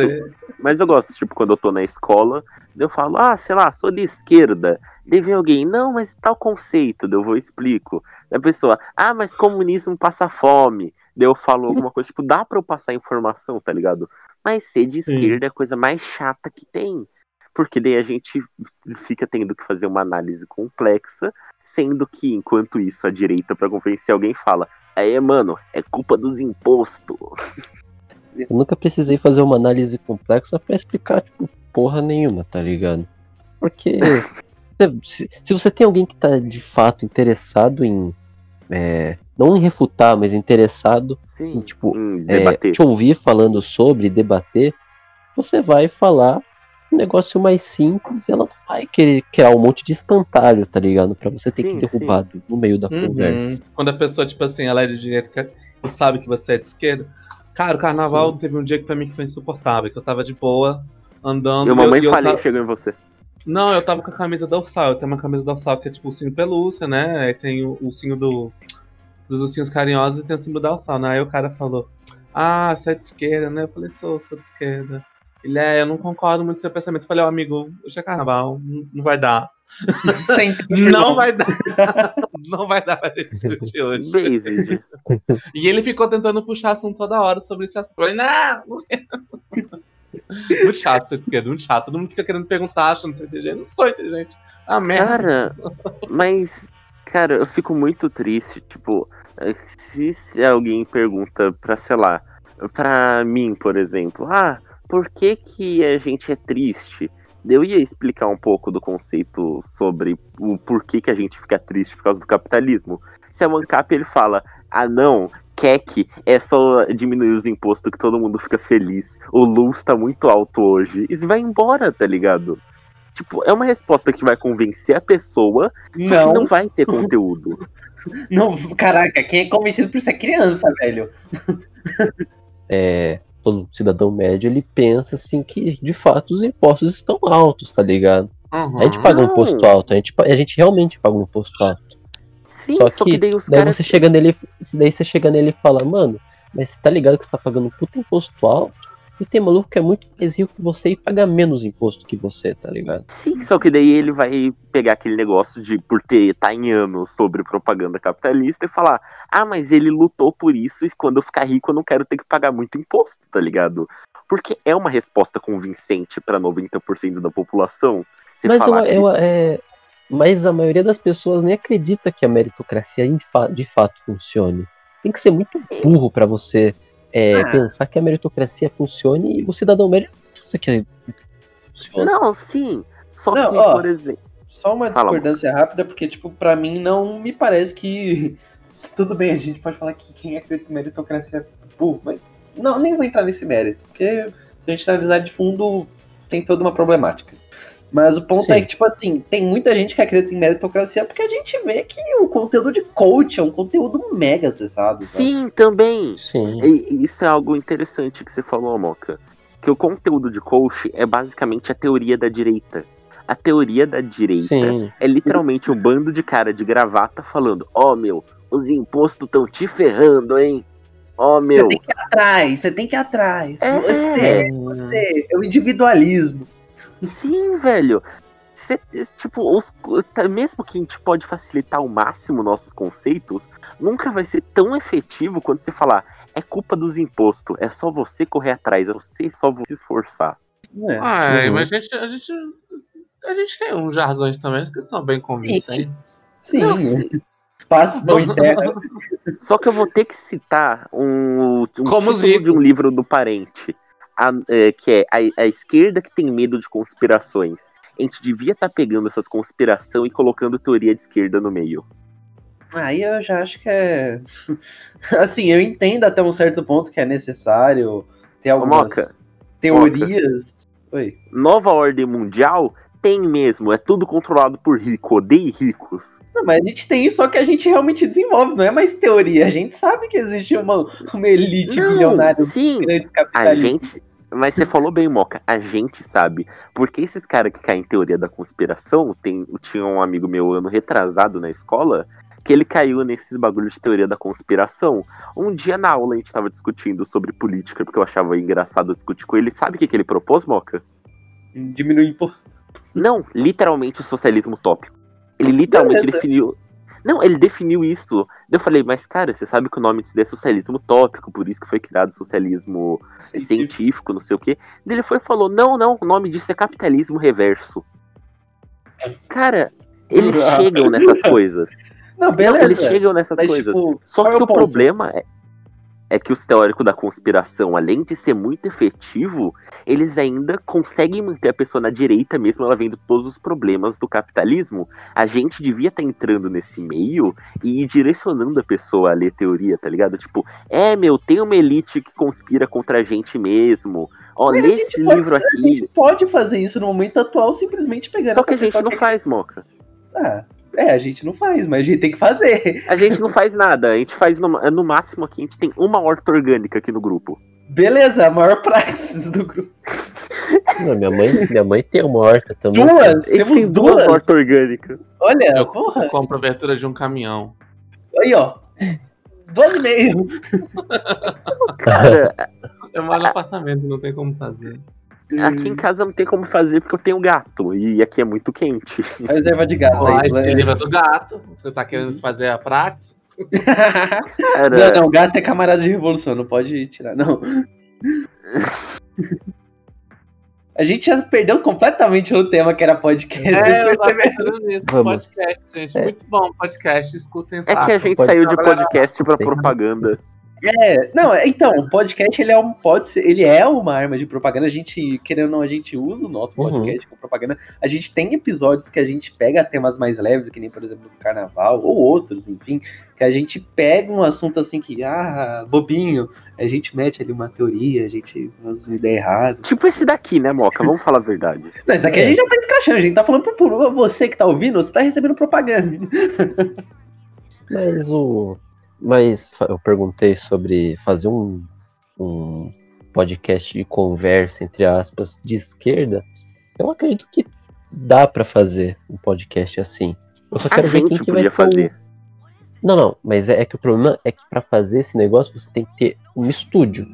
Mas eu gosto, tipo, quando eu tô na escola, eu falo, ah, sei lá, sou de esquerda. Daí vem alguém, não, mas tal conceito, eu vou explico. A pessoa, ah, mas comunismo passa fome. Daí eu falo alguma coisa, tipo, dá pra eu passar informação, tá ligado? Mas ser de Sim. esquerda é a coisa mais chata que tem. Porque daí a gente fica tendo que fazer uma análise complexa, sendo que, enquanto isso, a direita, pra convencer alguém, fala, aí, mano, é culpa dos impostos. Eu nunca precisei fazer uma análise complexa pra explicar, tipo, porra nenhuma, tá ligado? Porque se, se você tem alguém que tá de fato interessado em. é, não em refutar, mas interessado Sim, em, tipo, em é, debater. te ouvir falando sobre, debater, você vai falar um negócio mais simples e ela não vai querer criar um monte de espantalho, tá ligado? Pra você ter Sim, que derrubar no meio da Uhum. conversa. Quando a pessoa, tipo assim, ela é de direita que- e sabe que você é de esquerda. Cara, o carnaval teve um dia que pra mim que foi insuportável, que eu tava de boa, andando. E e mamãe eu, eu falei tava- chegou em você. Não, eu tava com a camisa dorsal. Eu tenho uma camisa dorsal que é tipo o ursinho pelúcia, né? Aí tem o, o ursinho do, dos ursinhos carinhosos e tem o símbolo dorsal, né? Aí o cara falou, ah, você é de esquerda, né? Eu falei, sou, sou de esquerda. Ele é, eu não concordo muito com seu pensamento. Eu falei, ó, amigo, hoje é carnaval, não, vai dar. Não vai dar. não vai dar pra gente discutir hoje. Based. E ele ficou tentando puxar assunto toda hora sobre esse assunto. Eu falei, não! muito chato ser de esquerda, muito chato. Todo mundo fica querendo perguntar, achando que você é inteligente. Não sou inteligente. Ah, merda. Cara, mas, cara, eu fico muito triste. Tipo, se, se alguém pergunta pra, sei lá, pra mim, por exemplo, ah, por que, que a gente é triste? Eu ia explicar um pouco do conceito sobre o porquê que a gente fica triste por causa do capitalismo. Se a ANCAP ele fala, ah não, Keck é só diminuir os impostos que todo mundo fica feliz. O Luz tá muito alto hoje. E vai embora, tá ligado? Tipo, é uma resposta que vai convencer a pessoa, só Não, que não vai ter conteúdo. não, caraca, quem é convencido por isso é criança, velho. É, todo cidadão médio ele pensa assim que de fato os impostos estão altos, tá ligado? Uhum. A gente paga um Não. imposto alto, a gente, a gente realmente paga um imposto alto. Sim, Só só que, que daí os Daí caras. você chega nele, daí você chega nele e fala, mano, mas você tá ligado que você tá pagando um puta imposto alto? E tem maluco que é muito mais rico que você e paga menos imposto que você, tá ligado? Sim, só que daí ele vai pegar aquele negócio de por ter tá em anos sobre propaganda capitalista e falar: "Ah, mas ele lutou por isso e quando eu ficar rico eu não quero ter que pagar muito imposto", tá ligado? Porque é uma resposta convincente pra 90% da população. Você mas eu, falar que eu- é, mas a maioria das pessoas nem acredita que a meritocracia de, fa- de fato funcione. Tem que ser muito burro pra você é, Ah. pensar que a meritocracia funcione e o cidadão médio pensa que funciona. Não, sim. Só Não, que, ó. por exemplo. Só uma Fala, discordância rápida, porque, tipo, pra mim não me parece que. Tudo bem, a gente pode falar que quem acredita em meritocracia é burro, mas. Não, nem vou entrar nesse mérito, porque se a gente analisar de fundo, tem toda uma problemática. Mas o ponto Sim. é que, tipo assim, tem muita gente que acredita em meritocracia porque a gente vê que o conteúdo de coach é um conteúdo mega acessado. sabe? Sim, também. Sim. E isso é algo interessante que você falou, Moca. Que o conteúdo de coach é basicamente a teoria da direita. A teoria da direita Sim. é literalmente um bando de cara de gravata falando: Ó, meu, os impostos estão te ferrando, hein? Ó, Você meu. tem que ir atrás, você tem que ir atrás. É. Você, você, é o individualismo. Sim, velho. Cê- tipo, os, tá- mesmo que a gente pode facilitar ao máximo nossos conceitos, nunca vai ser tão efetivo quando você falar é culpa dos impostos, é só você correr atrás, é você só você se esforçar. É. Ah, Uhum. mas a gente, a gente. A gente tem uns jargões também que são bem convincentes. Sim, Não, sim. passa sua interna. Só que eu vou ter que citar um, um Como título de um livro do parente. A- é, que é a, a esquerda que tem medo de conspirações. A gente devia estar pegando essas conspiração e colocando teoria de esquerda no meio. Aí eu já acho que é. Assim, eu entendo até um certo ponto que é necessário ter algumas Moca, teorias. Oi. Nova ordem mundial tem mesmo, é tudo controlado por rico, odeie ricos. Não, mas a gente tem isso, só que a gente realmente desenvolve, não é mais teoria. A gente sabe que existe uma, uma elite Não, bilionária sim, grandes A gente. Mas você falou bem, Moca, a gente sabe. Porque esses caras que caem em teoria da conspiração, tem, tinha um amigo meu ano retrasado na escola, que ele caiu nesses bagulhos de teoria da conspiração. Um dia na aula a gente tava discutindo sobre política, porque eu achava engraçado discutir com ele. Sabe o que, que ele propôs, Moca? Diminuir imposto. Não, literalmente o socialismo utópico. Ele literalmente Beleza. definiu. Não, ele definiu isso. Eu falei, mas cara, você sabe que o nome disso é socialismo utópico, por isso que foi criado o socialismo científico, não sei o quê. Ele foi e falou: não, não, o nome disso é capitalismo reverso. Cara, eles chegam nessas coisas. Não, Não, beleza. eles chegam nessas mas, coisas. tipo, Só que é o ponto? problema é, é que os teóricos da conspiração, além de ser muito efetivo, eles ainda conseguem manter a pessoa na direita, mesmo ela vendo todos os problemas do capitalismo. A gente devia estar entrando nesse meio e ir direcionando a pessoa a ler teoria, tá ligado? Tipo, é, meu, tem uma elite que conspira contra a gente mesmo. Ó, Mas a lê esse pode- livro A aqui. gente pode fazer isso no momento atual, simplesmente pegando Só que a gente não que- faz, Moca. Ah, é, a gente não faz, mas a gente tem que fazer. A gente não faz nada. A gente faz no, no máximo aqui, a gente tem uma horta orgânica aqui no grupo. Beleza, a maior praxis do grupo. Não, minha, mãe, minha mãe tem uma horta também. Duas? Temos tem duas duas? hortas orgânicas. Olha, Eu porra. compro a abertura de um caminhão. Aí, ó. Duas e meio. Cara, Eu moro no apartamento, não tem como fazer. Aqui em casa não tem como fazer porque eu tenho gato. E aqui é muito quente. Reserva de gato Ó, aí. esse livro é do gato. Você tá querendo fazer a prática? Cara, Não, não, gato é camarada de revolução, não pode tirar, não. A gente já perdeu completamente o tema que era podcast. É, eu tava nisso. Vamos. Podcast, gente. É. Muito bom podcast. Escutem é saco. que a gente pode saiu de podcast pra Tem. propaganda. É, não, é- então, o podcast ele é um pode ser, ele é uma arma de propaganda. A gente, querendo ou não, a gente usa o nosso Uhum. podcast com propaganda. A gente tem episódios que a gente pega temas mais leves, que nem, por exemplo, do carnaval, ou outros, enfim, que a gente pega um assunto assim que, ah, bobinho, a gente mete ali uma teoria, a gente usa uma ideia errada. Tipo esse daqui, né, Moca? Vamos falar a verdade. Não, isso aqui a É. gente já tá escrachando, a gente tá falando pro público. Você que tá ouvindo, você tá recebendo propaganda. Mas o. Mas eu perguntei sobre fazer um, um podcast de conversa, entre aspas, de esquerda. Eu acredito que dá pra fazer um podcast assim. Eu só A quero ver quem gente que vai podia ser fazer. Não, não, mas é, é que o problema é que pra fazer esse negócio você tem que ter um estúdio.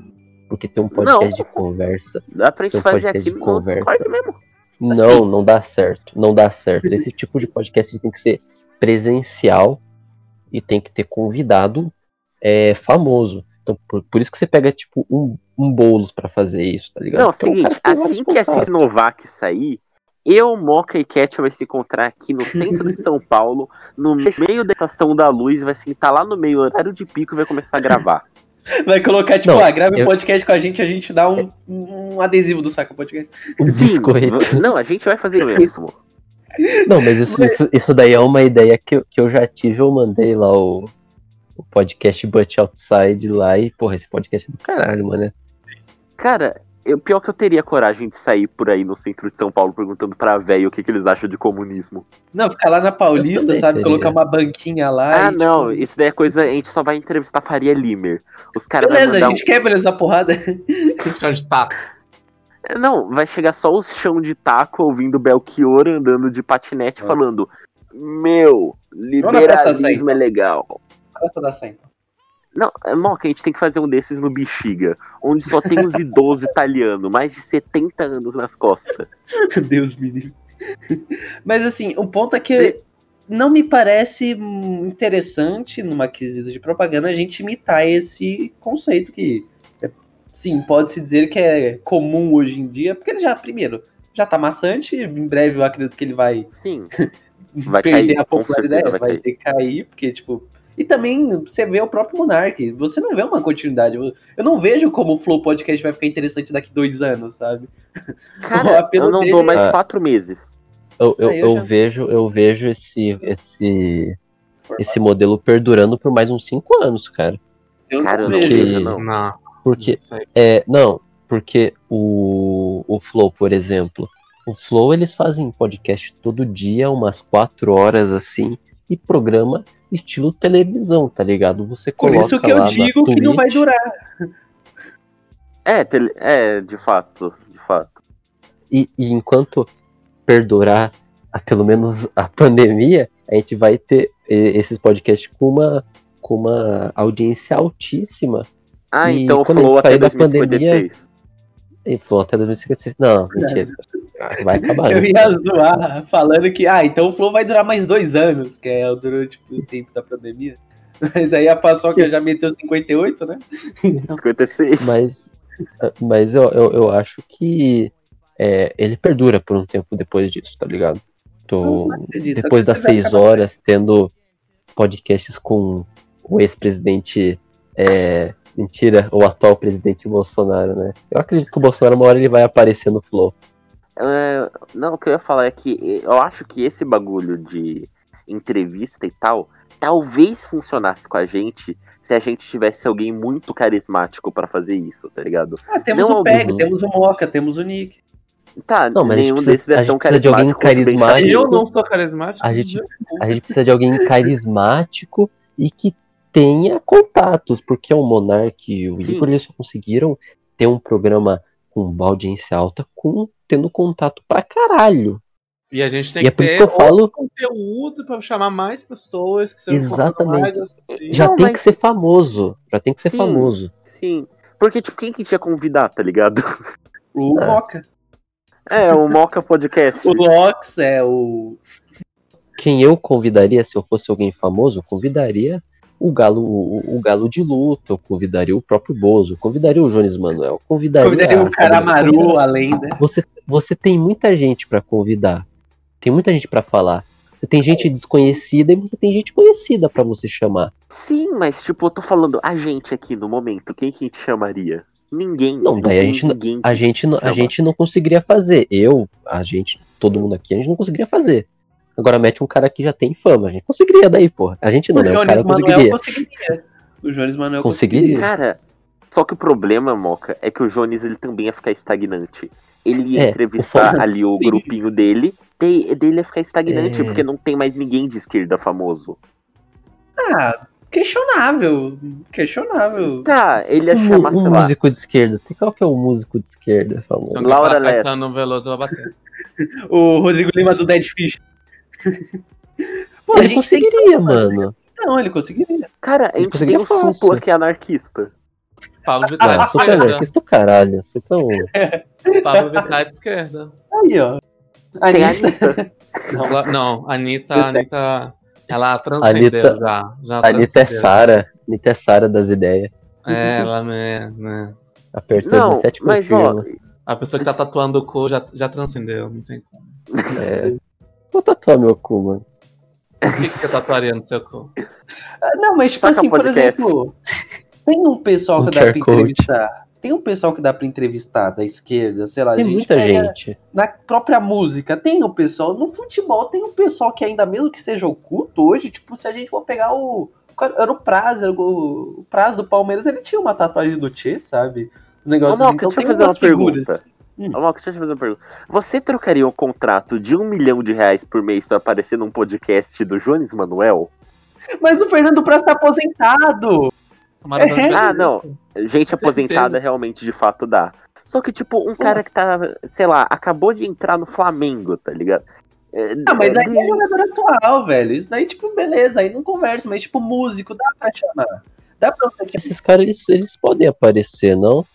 Porque ter um podcast de conversa. Dá pra gente Tem um fazer aqui de conversa. Mesmo. Não, não dá certo. Não dá certo. Esse tipo de podcast tem que ser presencial e tem que ter convidado é, famoso. Então, por, por isso que você pega, tipo, um, um bolos pra fazer isso, tá ligado? Não, é o Porque o seguinte, assim que vários a contatos. Sisnovac sair, eu, Moca e Cat vai se encontrar aqui no centro de São Paulo, no meio da estação da luz, vai sentar lá no meio, horário de pico e vai começar a gravar. Vai colocar, tipo, Não, ah, grave um eu- podcast com a gente, a gente dá um, um adesivo do saco podcast. Um Sim, não, a gente vai fazer isso. Não, mas isso, isso, isso daí é uma ideia que eu, que eu já tive. Eu mandei lá o, o podcast But Outside lá e, porra, esse podcast é do caralho, mano. Cara, eu, pior que eu teria coragem de sair por aí no centro de São Paulo perguntando pra velho o que, que eles acham de comunismo. Não, ficar lá na Paulista, sabe? teria. Colocar uma banquinha lá. Ah, e, não, tipo, isso daí é coisa. A gente só vai entrevistar Faria Limer. Os caras vão Beleza, a gente quebra eles na porrada. Chão de taco. um- Não, vai chegar só o chão de taco ouvindo Belchior andando de patinete Ah. falando: Meu, Praça da liberalismo é legal. Essa dá certo. Não, é, Moca, a gente tem que fazer um desses no Bexiga, onde só tem os idosos italianos, mais de 70 anos nas costas. Deus me livre. Mas assim, o ponto é que não me parece hum, interessante numa quesito de propaganda a gente imitar esse conceito que, sim, pode-se dizer que é comum hoje em dia, porque ele já, primeiro, já tá maçante, em breve eu acredito que ele vai Sim. Vai perder cair, a popularidade, certeza vai vai cair. decair, porque, tipo, E também você vê o próprio Monark. Você não vê uma continuidade. Eu, não vejo como o Flow Podcast vai ficar interessante daqui dois anos, sabe? Cara, eu não dele dou mais é- quatro meses. Eu, eu, Ah, eu eu já- vejo, eu vejo esse, esse, esse modelo perdurando por mais uns cinco anos, cara. Eu Cara, eu não vejo. vejo, não. Não, Porque. É, não, porque o, o Flow, por exemplo, o Flow eles fazem podcast todo dia, umas quatro horas assim, e programa estilo televisão, tá ligado? Você Por coloca isso que eu lá na digo que não vai durar. É, é, de fato, de fato. E, e enquanto perdurar a, pelo menos a pandemia, a gente vai ter esses podcasts com uma, com uma audiência altíssima. Ah, E então o Flow até sair da 2056. E Flow até 2056. Não, mentira. Vai acabar. Eu né? ia zoar falando que, ah, então o Flow vai durar mais dois anos, que é durante tipo, o tempo da pandemia. Mas aí a Paçoca Sim. já meteu 58, né? 56. Mas, mas eu, eu, eu acho que é, ele perdura por um tempo depois disso, tá ligado? Tô, acredito. depois das seis horas, tendo podcasts com o ex-presidente. é, mentira, o atual presidente Bolsonaro, né? Eu acredito que o Bolsonaro, uma hora, ele vai aparecer no Flow. É, não, o que eu ia falar é que eu acho que esse bagulho de entrevista e tal, talvez funcionasse com a gente se a gente tivesse alguém muito carismático pra fazer isso, tá ligado? Ah, temos Não, o Peg, uhum. temos o Moca, temos o Nick. Tá, Não, mas gente nenhum precisa- desses é gente tão precisa de alguém carismático. carismático. Eu não sou carismático. A gente- de- A gente precisa de alguém carismático e que tenha contatos, porque o Monark e o Sim. Igor eles só conseguiram ter um programa com uma audiência alta com tendo contato pra caralho. E a gente tem E é que por isso ter que eu falo, conteúdo pra chamar mais pessoas que sejam Exatamente. mais assim. já Não, tem mas- que ser famoso, já tem que ser Sim. famoso. Sim. Porque, tipo, quem que tinha convidar, tá ligado? O Ah. Moca. É, o Moca Podcast. O Lox é o. Quem eu convidaria se eu fosse alguém famoso, eu convidaria o Galo, o, o Galo de Luta, eu convidaria o próprio Bozo, eu convidaria o Jones Manuel, convidaria, Convidaria o Caramaru, Sabrina, a lenda. Você, você tem muita gente pra convidar. Tem muita gente pra falar. Você tem gente desconhecida e você tem gente conhecida pra você chamar. Sim, mas, tipo, eu tô falando a gente aqui no momento. Quem que a gente chamaria? Ninguém. Não, daí a gente não- ninguém A gente, não- a gente não conseguiria fazer. Eu, a gente, todo mundo aqui, a gente não conseguiria fazer. Agora mete um cara que já tem fama. A gente conseguiria daí, porra. A gente não, o né? O Jones cara Manuel conseguiria. conseguiria. O Jones Manuel Conseguiria. Cara, só que o problema, Moca, é que o Jones ele também ia ficar estagnante. Ele ia É, entrevistar o- ali o Sim. grupinho dele, dele ia ficar estagnante, É. porque não tem mais ninguém de esquerda famoso. Ah, questionável. Questionável. Tá, ele ia Um, chamar, um sei lá. músico de esquerda. Qual que é o músico de esquerda famoso? Laura Laura Lessa. Veloso. O Rodrigo Lima do Dead Fish. Pô, Ele conseguiria, mano. Não, ele conseguiria. Cara, a Ele gente tem conseguiria o fácil. Supla que é anarquista. Pablo Ah, Vittar super esquerda. anarquista do caralho. Super um. Pablo Vittar de esquerda. Aí, ó. Anitta. Não, a Anitta, a Anitta, ela transcendeu Anitta- já. já A Anitta é. Sara. Anitta é Sara das ideias. É, ela né, né. Apertou Não, 17 mas ó. A pessoa que tá tatuando o cu já, já transcendeu, não tem como. É. Vou tatuar meu cu, mano. O que, que você tatuaria no seu cu? Ah, Não, mas tipo Saca assim, por podcast. exemplo, tem um pessoal que dá pra QR code. entrevistar. Tem um pessoal que dá pra entrevistar da esquerda, sei lá, Tem gente muita pega gente. Na própria música, tem o pessoal. No futebol, tem um pessoal que ainda mesmo que seja oculto hoje, tipo, se a gente for pegar o. Era o Praz, era o, o Praz do Palmeiras, ele tinha uma tatuagem do Tchê, sabe? Um Ô, negócio Moca, assim. Então deixa eu tem fazer uma umas figuras. pergunta. Hum. Ô, Moca, deixa eu te fazer uma pergunta. Você trocaria um contrato de um milhão de reais por mês pra aparecer num podcast do Jones Manuel? Mas o Fernando Praz tá aposentado! É. Ah, não. Gente aposentada realmente de fato dá. Só que, tipo, um cara que tá, sei lá, acabou de entrar no Flamengo, tá ligado? É, Ah, mas é, aí é jogador atual, velho. Isso daí, tipo, beleza, aí não conversa, mas tipo, músico, dá pra chamar. Dá pra você chamar. Esses caras, eles, eles podem aparecer, não?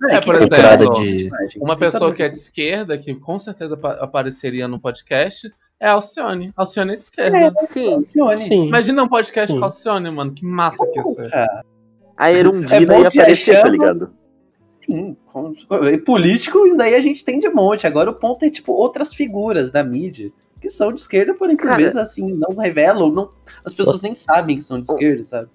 Né, É, por exemplo, de. Uma pessoa que é de esquerda, que com certeza apa- apareceria no podcast, é Alcione. Alcione é de esquerda. É, Sim, funcione. Sim. Imagina um podcast Sim. com Alcione, mano. Que massa que ia ser. A Erundina É ia aparecer, tá ligado? sim. com- e político, isso daí a gente tem de monte. Agora o ponto é, tipo, outras figuras da mídia. que são de esquerda, porém por vezes assim, não revelam, não, as pessoas nem sabem que são de esquerda, sabe?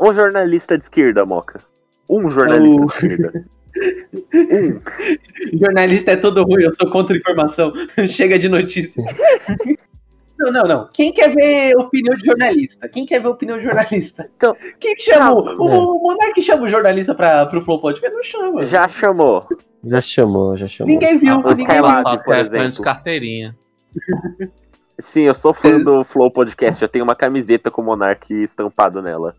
Um jornalista de esquerda, Moca. Um jornalista O- de esquerda. Jornalista é todo ruim, eu sou contra informação. Chega de notícia. Não, não, não. Quem quer ver opinião de jornalista? Quem quer ver opinião de jornalista? Então, Quem chama? Ah, o, o Monark chama o jornalista pra, pro Flow Podcast? Não chama. Já chamou. Já chamou, já chamou. Ninguém viu, Ah, mas ninguém Skylab, viu. Só por é exemplo. de carteirinha. Sim, eu sou fã do Flow Podcast. Eu tenho uma camiseta com o Monark estampado nela.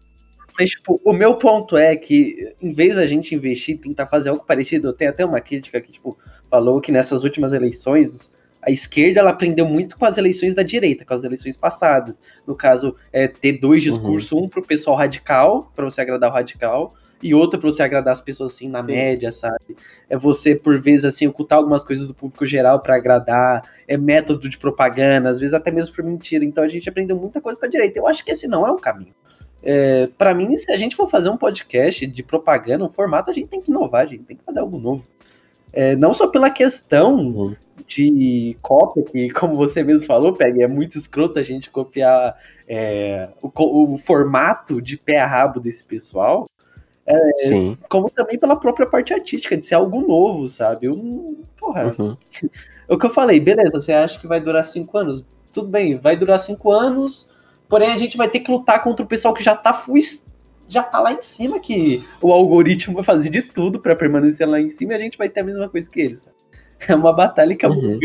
Mas, tipo, o meu ponto é que, em vez da gente investir e tentar fazer algo parecido, tem até uma crítica que, tipo, falou que nessas últimas eleições, a esquerda, ela aprendeu muito com as eleições da direita, com as eleições passadas. No caso, é ter dois discursos, um pro pessoal radical, pra você agradar o radical, e outro pra você agradar as pessoas, assim, na Sim. média, sabe? É você, por vezes, assim, ocultar algumas coisas do público geral pra agradar, é método de propaganda, às vezes até mesmo por mentira. Então a gente aprendeu muita coisa com a direita. Eu acho que esse não é o caminho. É, para mim, se a gente for fazer um podcast de propaganda, um formato, a gente tem que inovar, a gente tem que fazer algo novo. É, não só pela questão de cópia, que, como você mesmo falou, Peg, é muito escroto a gente copiar é, o, o formato de pé a rabo desse pessoal, Sim. como também pela própria parte artística, de ser algo novo, sabe? Eu, porra, Uhum. é o que eu falei, beleza, você acha que vai durar cinco anos? Tudo bem, vai durar cinco anos, porém a gente vai ter que lutar contra o pessoal que já tá fu- já tá lá em cima, que o algoritmo vai fazer de tudo pra permanecer lá em cima e a gente vai ter a mesma coisa que eles. É uma batalha que a Uhum.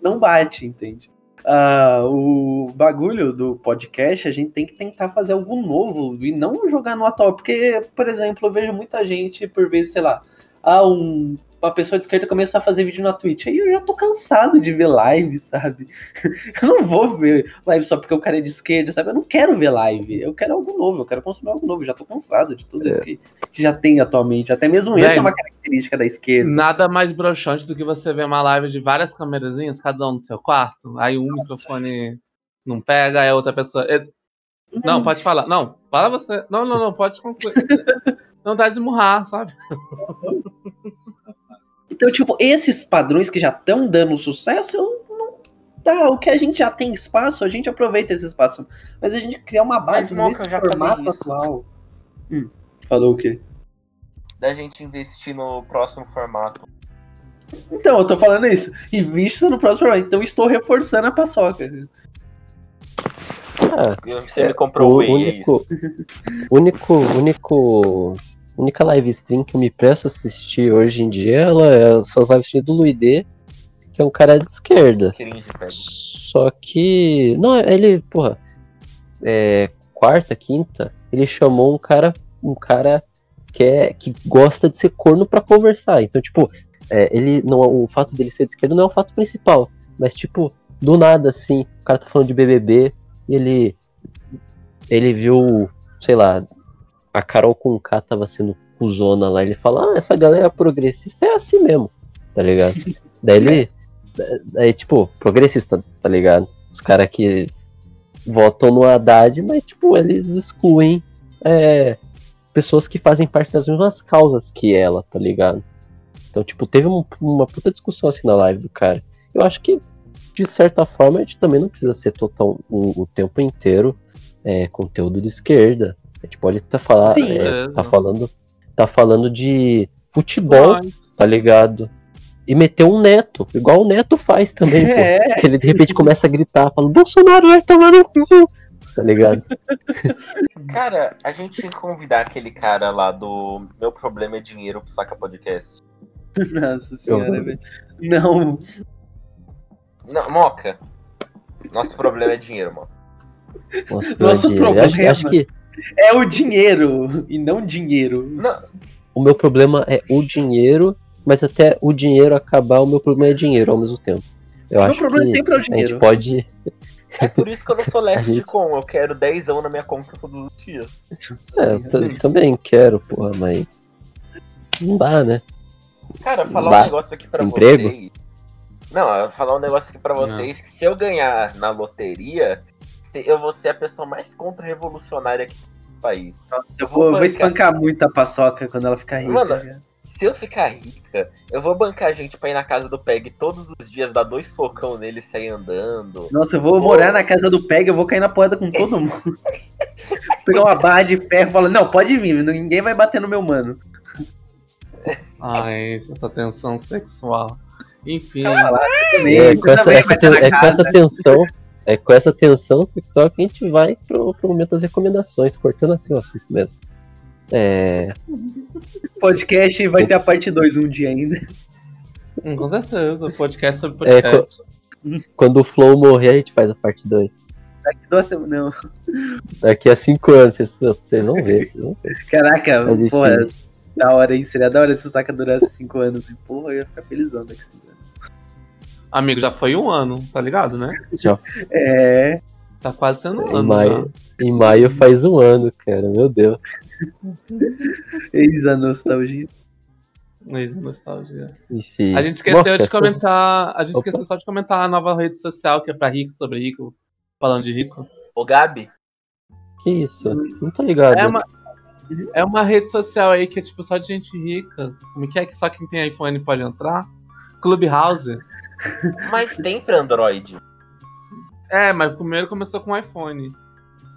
não bate, entende? Ah, o bagulho do podcast, a gente tem que tentar fazer algo novo e não jogar no atual. Porque, por exemplo, eu vejo muita gente, por vezes, sei lá, ah, um- uma pessoa de esquerda começar a fazer vídeo na Twitch. Aí eu já tô cansado de ver live, sabe? Eu não vou ver live só porque o cara é de esquerda, sabe? Eu não quero ver live. Eu quero algo novo, eu quero consumir algo novo. Eu já tô cansado de tudo isso que, que já tem atualmente. Até mesmo Bem, essa é uma característica da esquerda. Nada mais broxante do que você ver uma live de várias câmerazinhas, cada um no seu quarto. Aí um microfone não pega, aí a outra pessoa. É- Não, pode falar. Não, fala você. Não, não, não, pode concluir. Não dá de murrar, sabe? Então, tipo, esses padrões que já estão dando sucesso, eu não tá. O que a gente já tem espaço, a gente aproveita esse espaço. Mas a gente criar uma base Mas, nesse já formato isso. atual. Hum, falou o quê? Da gente investir no próximo formato. Então, eu tô falando isso. Invista no próximo formato. Então, estou reforçando a paçoca. Ah, Você É, me comprou o o Whey, é isso. único, único, único, única live stream que eu me presto a assistir hoje em dia, ela é, são as live streams do Luide, que é um cara de esquerda. Só que. Não, ele, porra. É, quarta, quinta, ele chamou um cara. Um cara que, é, que gosta de ser corno pra conversar. Então, tipo, é, ele. Não, o fato dele ser de esquerda não é o fato principal. Mas, tipo, do nada, assim, o cara tá falando de BBB e ele. Ele viu, sei lá, a Carol com K tava sendo cuzona lá. Ele fala, ah, essa galera progressista é assim mesmo, tá ligado? Daí ele. Daí, tipo, progressista, tá ligado? Os caras que votam no Haddad, mas, tipo, eles excluem é, pessoas que fazem parte das mesmas causas que ela, tá ligado? Então, tipo, teve um- uma puta discussão assim na live do cara. Eu acho que, de certa forma, a gente também não precisa ser total o, o tempo inteiro é, conteúdo de esquerda. A gente pode tá, falar, Sim. é, É. tá falando tá falando de futebol, Mas, tá ligado? E meter um neto, igual o neto faz também, pô. É, Que ele de repente começa a gritar, falando, Bolsonaro vai tomar no cu, tá ligado? Cara, a gente tinha que convidar aquele cara lá do Meu Problema é Dinheiro pro Saca Podcast. nossa senhora, Eu- velho. Não, Não, Moca. Nosso problema é dinheiro, mano. Nossa, Nosso grande- acho, problema. acho que é o dinheiro e não dinheiro. Não, o meu problema é o dinheiro, mas até o dinheiro acabar, o meu problema é dinheiro ao mesmo tempo. Eu Meu acho problema que sempre é o a gente dinheiro. pode. é por isso que eu não sou left gente- com. Eu quero 10 na minha conta todos os dias. É, eu, também quero, porra, mas. Não dá, né? Cara, falar Dá. um negócio aqui pra Desemprego? vocês. Não, eu vou falar um negócio aqui pra vocês que se eu ganhar na loteria, se- eu vou ser a pessoa mais contra-revolucionária aqui do país. Nossa, eu vou vou, vou bancar. espancar muito a paçoca quando ela ficar rica. Mano. Se eu ficar rica, eu vou bancar a gente pra ir na casa do Peg todos os dias, dar dois socão nele e sair andando. Nossa, eu vou morar na casa do Peg, eu vou cair na porrada com todo mundo. Pegar uma barra de ferro e falar, não, pode vir, ninguém vai bater no meu mano. Ai, essa tensão sexual. Enfim. Também, É com essa, essa é com essa tensão. É com essa tensão sexual que a gente vai pro, pro momento das recomendações, cortando assim o assunto mesmo. É, podcast vai ter a parte 2 um dia ainda. Hum, com certeza, podcast sobre É, podcast. quando o Flow morrer, a gente faz a parte 2. Daqui duas semanas. Não. Daqui a 5 anos, vocês, vocês vão ver. Vocês vão ver. Caraca, Mas porra, da hora, hein? Seria da hora se o Saka durasse 5 anos. E, porra, eu ia ficar felizão daqui 5 anos. Amigo, já foi um ano, tá ligado, né? É. Tá quase sendo um Em ano. maio, em maio faz um ano, cara. Meu Deus. Eis a nostalgia. Já. Eis a nostalgia. Enfim. A gente esqueceu de comentar. A gente Opa. esqueceu só de comentar a nova rede social que é pra rico, sobre rico, falando de rico. Ô, Gabi, Que isso? Não tô ligado. É uma, é uma rede social aí que é tipo só de gente rica. Como que é que só quem tem iPhone pode entrar? Clubhouse. Mas tem pra Android. É, mas primeiro começou com iPhone.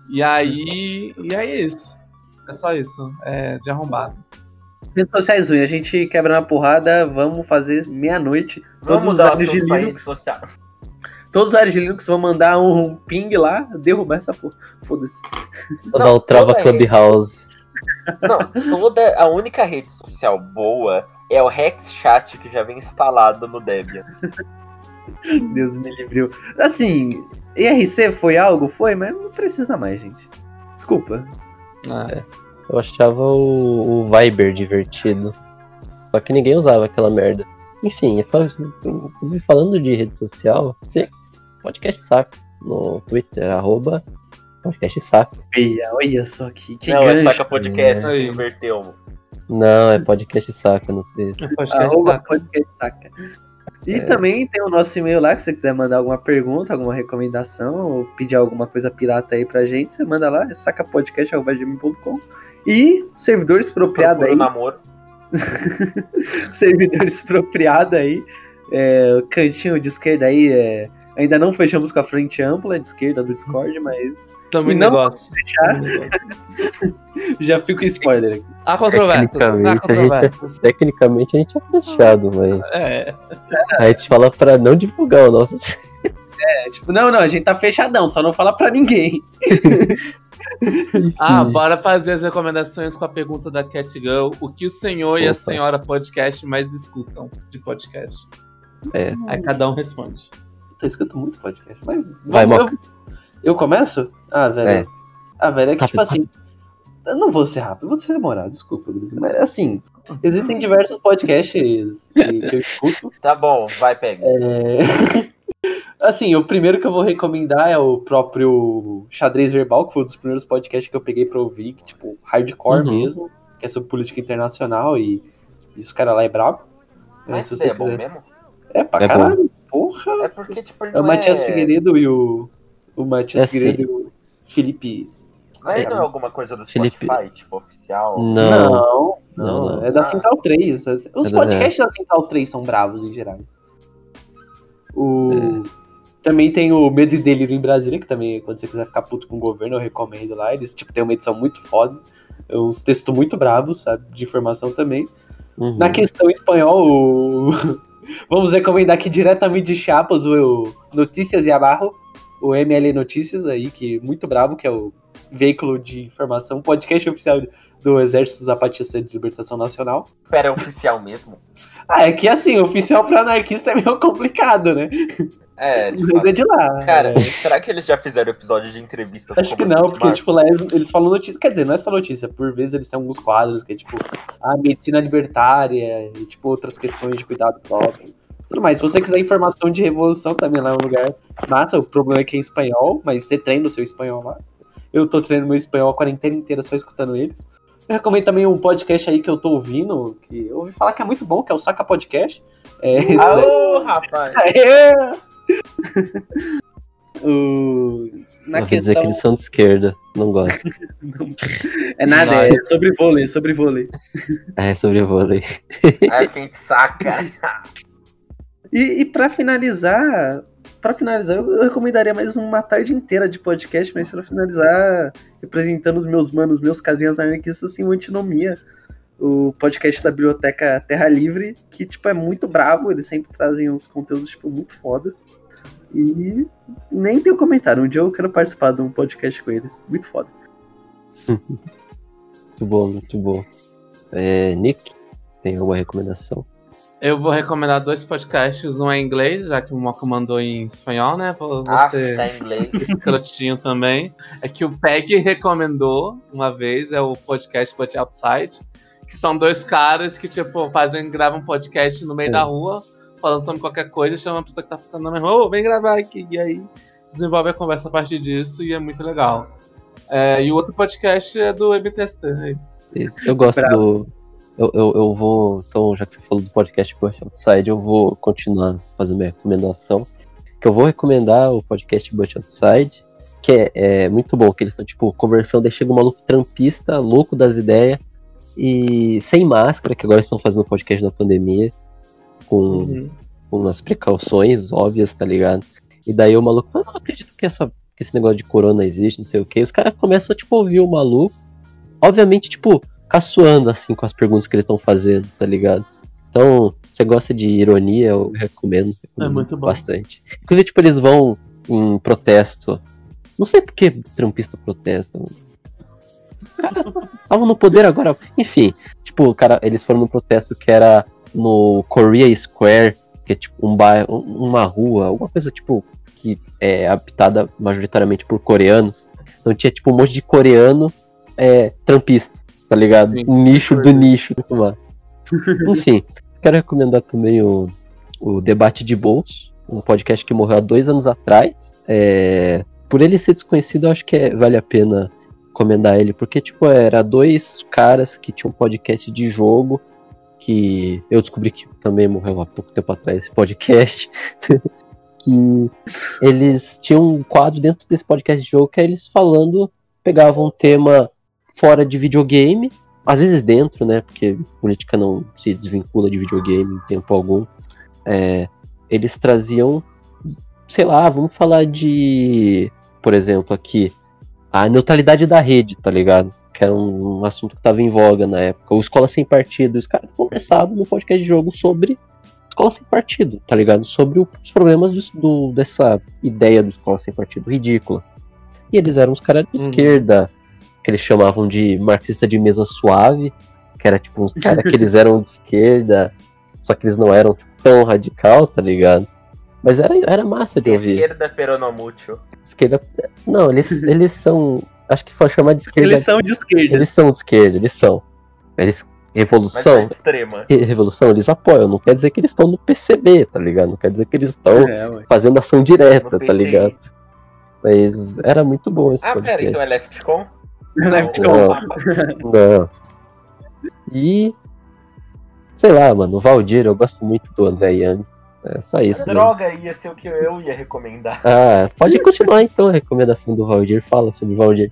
E aí. E aí é isso. É só isso. É de arrombado. Redes sociais ruins, a gente quebra na porrada, vamos fazer meia-noite. Vamos Todos os usuários de Linux, todos os usuários de Linux vão mandar um ping lá, derrubar essa porra. Foda-se. Vou dar o trava Clubhouse. Não, toda a única rede social boa é o Hexchat que já vem instalado no Debian. Deus me livre. Assim, IRC foi algo? Foi, mas não precisa mais, gente. Desculpa. É. Eu achava o, o Viber divertido. Só que ninguém usava aquela merda. Enfim, falando de rede social, você podcast saco no Twitter, arroba podcast saco. Olha, olha só que, que não, é gancho. Saca Podcast, É. você inverteu. Não, é podcast saca no Twitter. Podcast Arroba tá- podcast saca. E É. também tem o nosso e-mail lá, que se você quiser mandar alguma pergunta, alguma recomendação, ou pedir alguma coisa pirata aí pra gente, você manda lá, é sacapodcast.com. E servidor expropriado Procura aí, namoro. servidor expropriado aí, é, o cantinho de esquerda aí, é, ainda não fechamos com a frente ampla de esquerda do Discord, mas Também não negócio. já fica o spoiler aqui. Há controvérsias. Tecnicamente, a gente é, tecnicamente a gente é fechado, mas É. a gente fala pra não divulgar o nosso. É, tipo, não, não, a gente tá fechadão, só não fala pra ninguém. Ah, bora fazer as recomendações com a pergunta da Cat Girl. O que o senhor e a Opa. senhora podcast mais escutam de podcast? É. Aí cada um responde. Eu escuto muito podcast, mas. Vai, Moca. eu começo? Ah, velho. É. Ah, velho, é que Rápido, tipo assim. Eu não vou ser rápido, eu vou ser demorado, desculpa. Mas assim, existem diversos podcasts que, que eu escuto. Tá bom, vai, pega. É, assim, o primeiro que eu vou recomendar é o próprio Xadrez Verbal, que foi um dos primeiros podcasts que eu peguei pra ouvir, que, tipo, hardcore Uhum. mesmo, que é sobre política internacional e, e os caras lá é brabo. Mas se isso você é bom quiser- mesmo? É pra É caralho, porra. É porque, tipo, ele É o Matias é... Figueiredo e o. O Matias É, e o Felipe. Mas ele não é alguma coisa do Felipe. Spotify, tipo, oficial? Não. Não, não, Não, não. é da. Central 3. Os É da- podcasts da Central 3 são bravos em geral. O... É. Também tem o Medo e Delírio em Brasília, que também, quando você quiser ficar puto com o governo, eu recomendo lá. Eles tipo, tem uma edição muito foda. Uns textos muito bravos, sabe? De informação também. Uhum. Na questão espanhol, o... vamos recomendar aqui diretamente de Chiapas o Notícias e Abarro, o ML Notícias aí, que muito bravo, que é o veículo de informação, podcast oficial do Exército Zapatista de Libertação Nacional. Pera, é oficial mesmo? Ah, é que assim, oficial pra anarquista é meio complicado, né? É, de Mas é de lá. Cara, é. será que eles já fizeram episódio de entrevista com Acho que não, porque, tipo, lá eles, eles falam notícia. Quer dizer, não é só notícia, por vezes eles têm alguns quadros que é tipo, a medicina libertária e, tipo, outras questões de cuidado próprio. Tudo mais. Se você quiser informação de revolução, também lá é um lugar massa. O problema é que é em espanhol, mas você treina o seu espanhol lá. Eu tô treinando meu espanhol a quarentena inteira só escutando eles. Eu recomendo também um podcast aí que eu tô ouvindo, que eu ouvi falar que é muito bom, que é o Saca Podcast. É, esse daí- Aô, rapaz! Aê! o... na Eu ouvi dizer questão. que eles são de esquerda. Não gosto. É nada, é sobre vôlei, sobre vôlei. É sobre vôlei. Ai, que a gente saca. E, e para finalizar, para finalizar, eu, recomendaria mais uma tarde inteira de podcast, mas pra finalizar, representando os meus manos, meus casinhas anarquistas, assim, o Antinomia, o podcast da Biblioteca Terra Livre, que, tipo, é muito bravo, eles sempre trazem uns conteúdos, tipo, muito fodas. E nem tenho comentário, um dia eu quero participar de um podcast com eles, muito foda. Muito bom, muito bom. É, Nick, tem alguma recomendação? Eu vou recomendar dois podcasts, um é em inglês, já que o Moca mandou em espanhol, né? Pra Ah, você tá em inglês. escrotinho também. É que o Peg recomendou uma vez, é o podcast But Outside, que são dois caras que, tipo, fazem, gravam podcast no meio É. da rua, falando sobre qualquer coisa, chama a pessoa que tá passando na mesma rua, ô, vem gravar aqui. E aí desenvolve a conversa a partir disso e é muito legal. É, e o outro podcast é do MTST, é isso. Isso, Eu gosto Bravo. do. Eu, eu, eu vou. Então, já que você falou do podcast Bush Outside, eu vou continuar fazendo minha recomendação. Que eu vou recomendar o podcast Bush Outside, que é, é muito bom, que eles estão, tipo, conversando, aí chega um maluco trampista, louco das ideias, e sem máscara, que agora estão fazendo podcast na pandemia, com, Uhum. com umas precauções óbvias, tá ligado? E daí o maluco fala, não acredito que, essa, que esse negócio de corona existe, não sei o que. Os caras começam a, tipo, ouvir o maluco. Obviamente, tipo, caçoando, assim, com as perguntas que eles estão fazendo, tá ligado? Então, você gosta de ironia, eu recomendo, recomendo É bastante. Inclusive, tipo, eles vão em protesto. Não sei por que trampista protesta, estavam no poder agora. Enfim, tipo, cara, eles foram no protesto que era no Korea Square, que é tipo um bairro, uma rua, alguma coisa tipo que é habitada majoritariamente por coreanos. Então tinha tipo um monte de coreano é, trampista, tá ligado? Sim. Um nicho do nicho, muito mal. Enfim, quero recomendar também o, o Debate de Bolso, um podcast que morreu há dois anos atrás. É, por ele ser desconhecido, eu acho que é- vale a pena recomendar ele, porque, tipo, era dois caras que tinham um podcast de jogo, que eu descobri que também morreu há pouco tempo atrás esse podcast, que eles tinham um quadro dentro desse podcast de jogo que é eles falando, pegavam um tema fora de videogame, às vezes dentro, né, porque política não se desvincula de videogame em tempo algum, é, eles traziam, sei lá, vamos falar de, por exemplo, aqui, a neutralidade da rede, tá ligado? Que era um, um assunto que tava em voga na época. Ou escola sem partido. Os caras conversavam no podcast de jogo sobre escola sem partido, tá ligado? Sobre o- os problemas do, do- dessa ideia do escola sem partido ridícula. E eles eram os caras de Uhum. esquerda, que eles chamavam de marxista de mesa suave, que era tipo uns caras que eles eram de esquerda, só que eles não eram tipo, tão radical, tá ligado? Mas era, era massa de De ouvir. esquerda peronomútil. Esquerda. Não, eles, eles são. Acho que foi chamar de esquerda. Eles são de esquerda. Eles são de esquerda, eles são. Eles. Mas Revolução. é extrema. re- Revolução, eles apoiam. Não quer dizer que eles estão no PCB, tá ligado? Não quer dizer que eles estão É, fazendo ação direta, tá ligado? Mas era muito bom esse Ah, pera, então é Leftcom? Leftcom. Não, Não. E. Sei lá, mano, o Valdir, eu gosto muito do André Yang. É só isso. mesmo. Droga, ia ser o que eu ia recomendar. Ah, pode continuar então a recomendação do Valdir. Fala sobre o Valdir.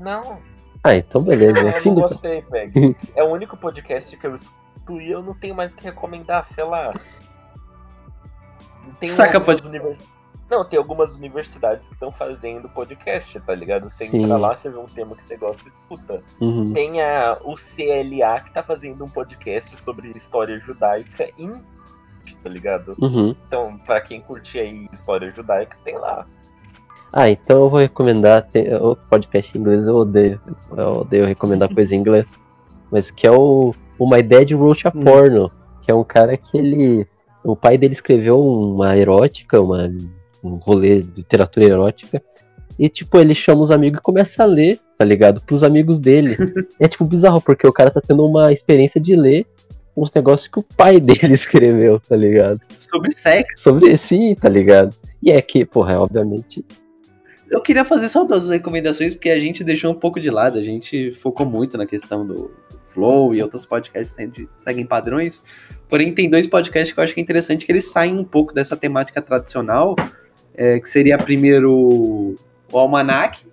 Não, Ah, então beleza. É eu não gostei, Peg. É o único podcast que eu escuto e eu não tenho mais o que recomendar, sei lá. Tem Saca algumas univers- Não, tem algumas universidades que estão fazendo podcast, tá ligado? Você Sim. entra lá, você vê um tema que você gosta e escuta. Uhum. Tem a, o CLA que tá fazendo um podcast sobre história judaica em. Tá ligado? Uhum. Então, pra quem curte aí história judaica, tem lá. Ah, então eu vou recomendar. Tem outro podcast em inglês, eu odeio. Eu odeio recomendar coisa em inglês. Mas que é o, o My Dad Wrote a. Porno. Que é um cara que ele. O pai dele escreveu uma erótica, uma, um rolê de literatura erótica. E, tipo, ele chama os amigos e começa a ler, tá ligado? Pros amigos dele. é, tipo, bizarro, porque o cara tá tendo uma experiência de ler uns negócios que o pai dele escreveu, tá ligado? Sobre sexo. Sobre sim, tá ligado? E é que, porra, é, obviamente. Eu queria fazer só duas recomendações, porque a gente deixou um pouco de lado, a gente focou muito na questão do Flow e outros podcasts sempre seguem padrões. Porém, tem dois podcasts que eu acho que é interessante que eles saem um pouco dessa temática tradicional é, que seria primeiro o Almanac,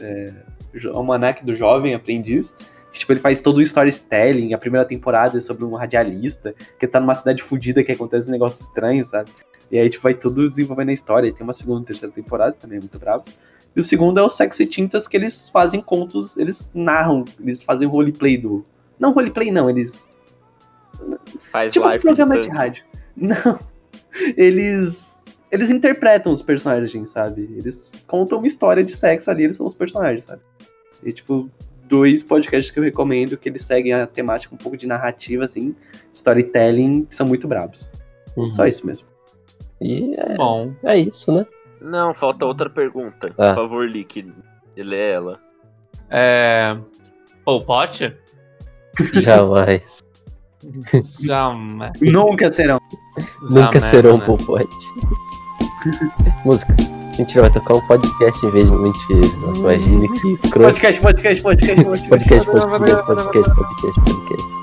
é, o Almanac do Jovem Aprendiz. que, Tipo, ele faz todo o storytelling. A primeira temporada é sobre um radialista que tá numa cidade fodida que acontece um negócio estranho, sabe? E aí, tipo, vai tudo desenvolvendo a história. E tem uma segunda e terceira temporada também, muito bravos. E o segundo é o Sexo e Tintas, que eles fazem contos, eles narram, eles fazem roleplay do. Não roleplay, não, eles Faz tipo um programa de rádio. Não. Eles. Eles interpretam os personagens, sabe? Eles contam uma história de sexo ali, eles são os personagens, sabe? E, tipo, dois podcasts que eu recomendo que eles seguem a temática um pouco de narrativa, assim, storytelling, que são muito bravos. Uhum. Só isso mesmo. E é, Bom, é isso, né? Não, falta outra pergunta. Ah. Por favor, Lick. Ele é ela. é. Pô, Pote? Jamais. Jamais. Nunca serão. Nunca Jamais, serão né? popote. Música. A gente vai tocar um podcast em vez de mentira. Nossa, imagine que escroto. Podcast, podcast, podcast, podcast. Podcast, podcast, podcast, podcast, podcast, podcast.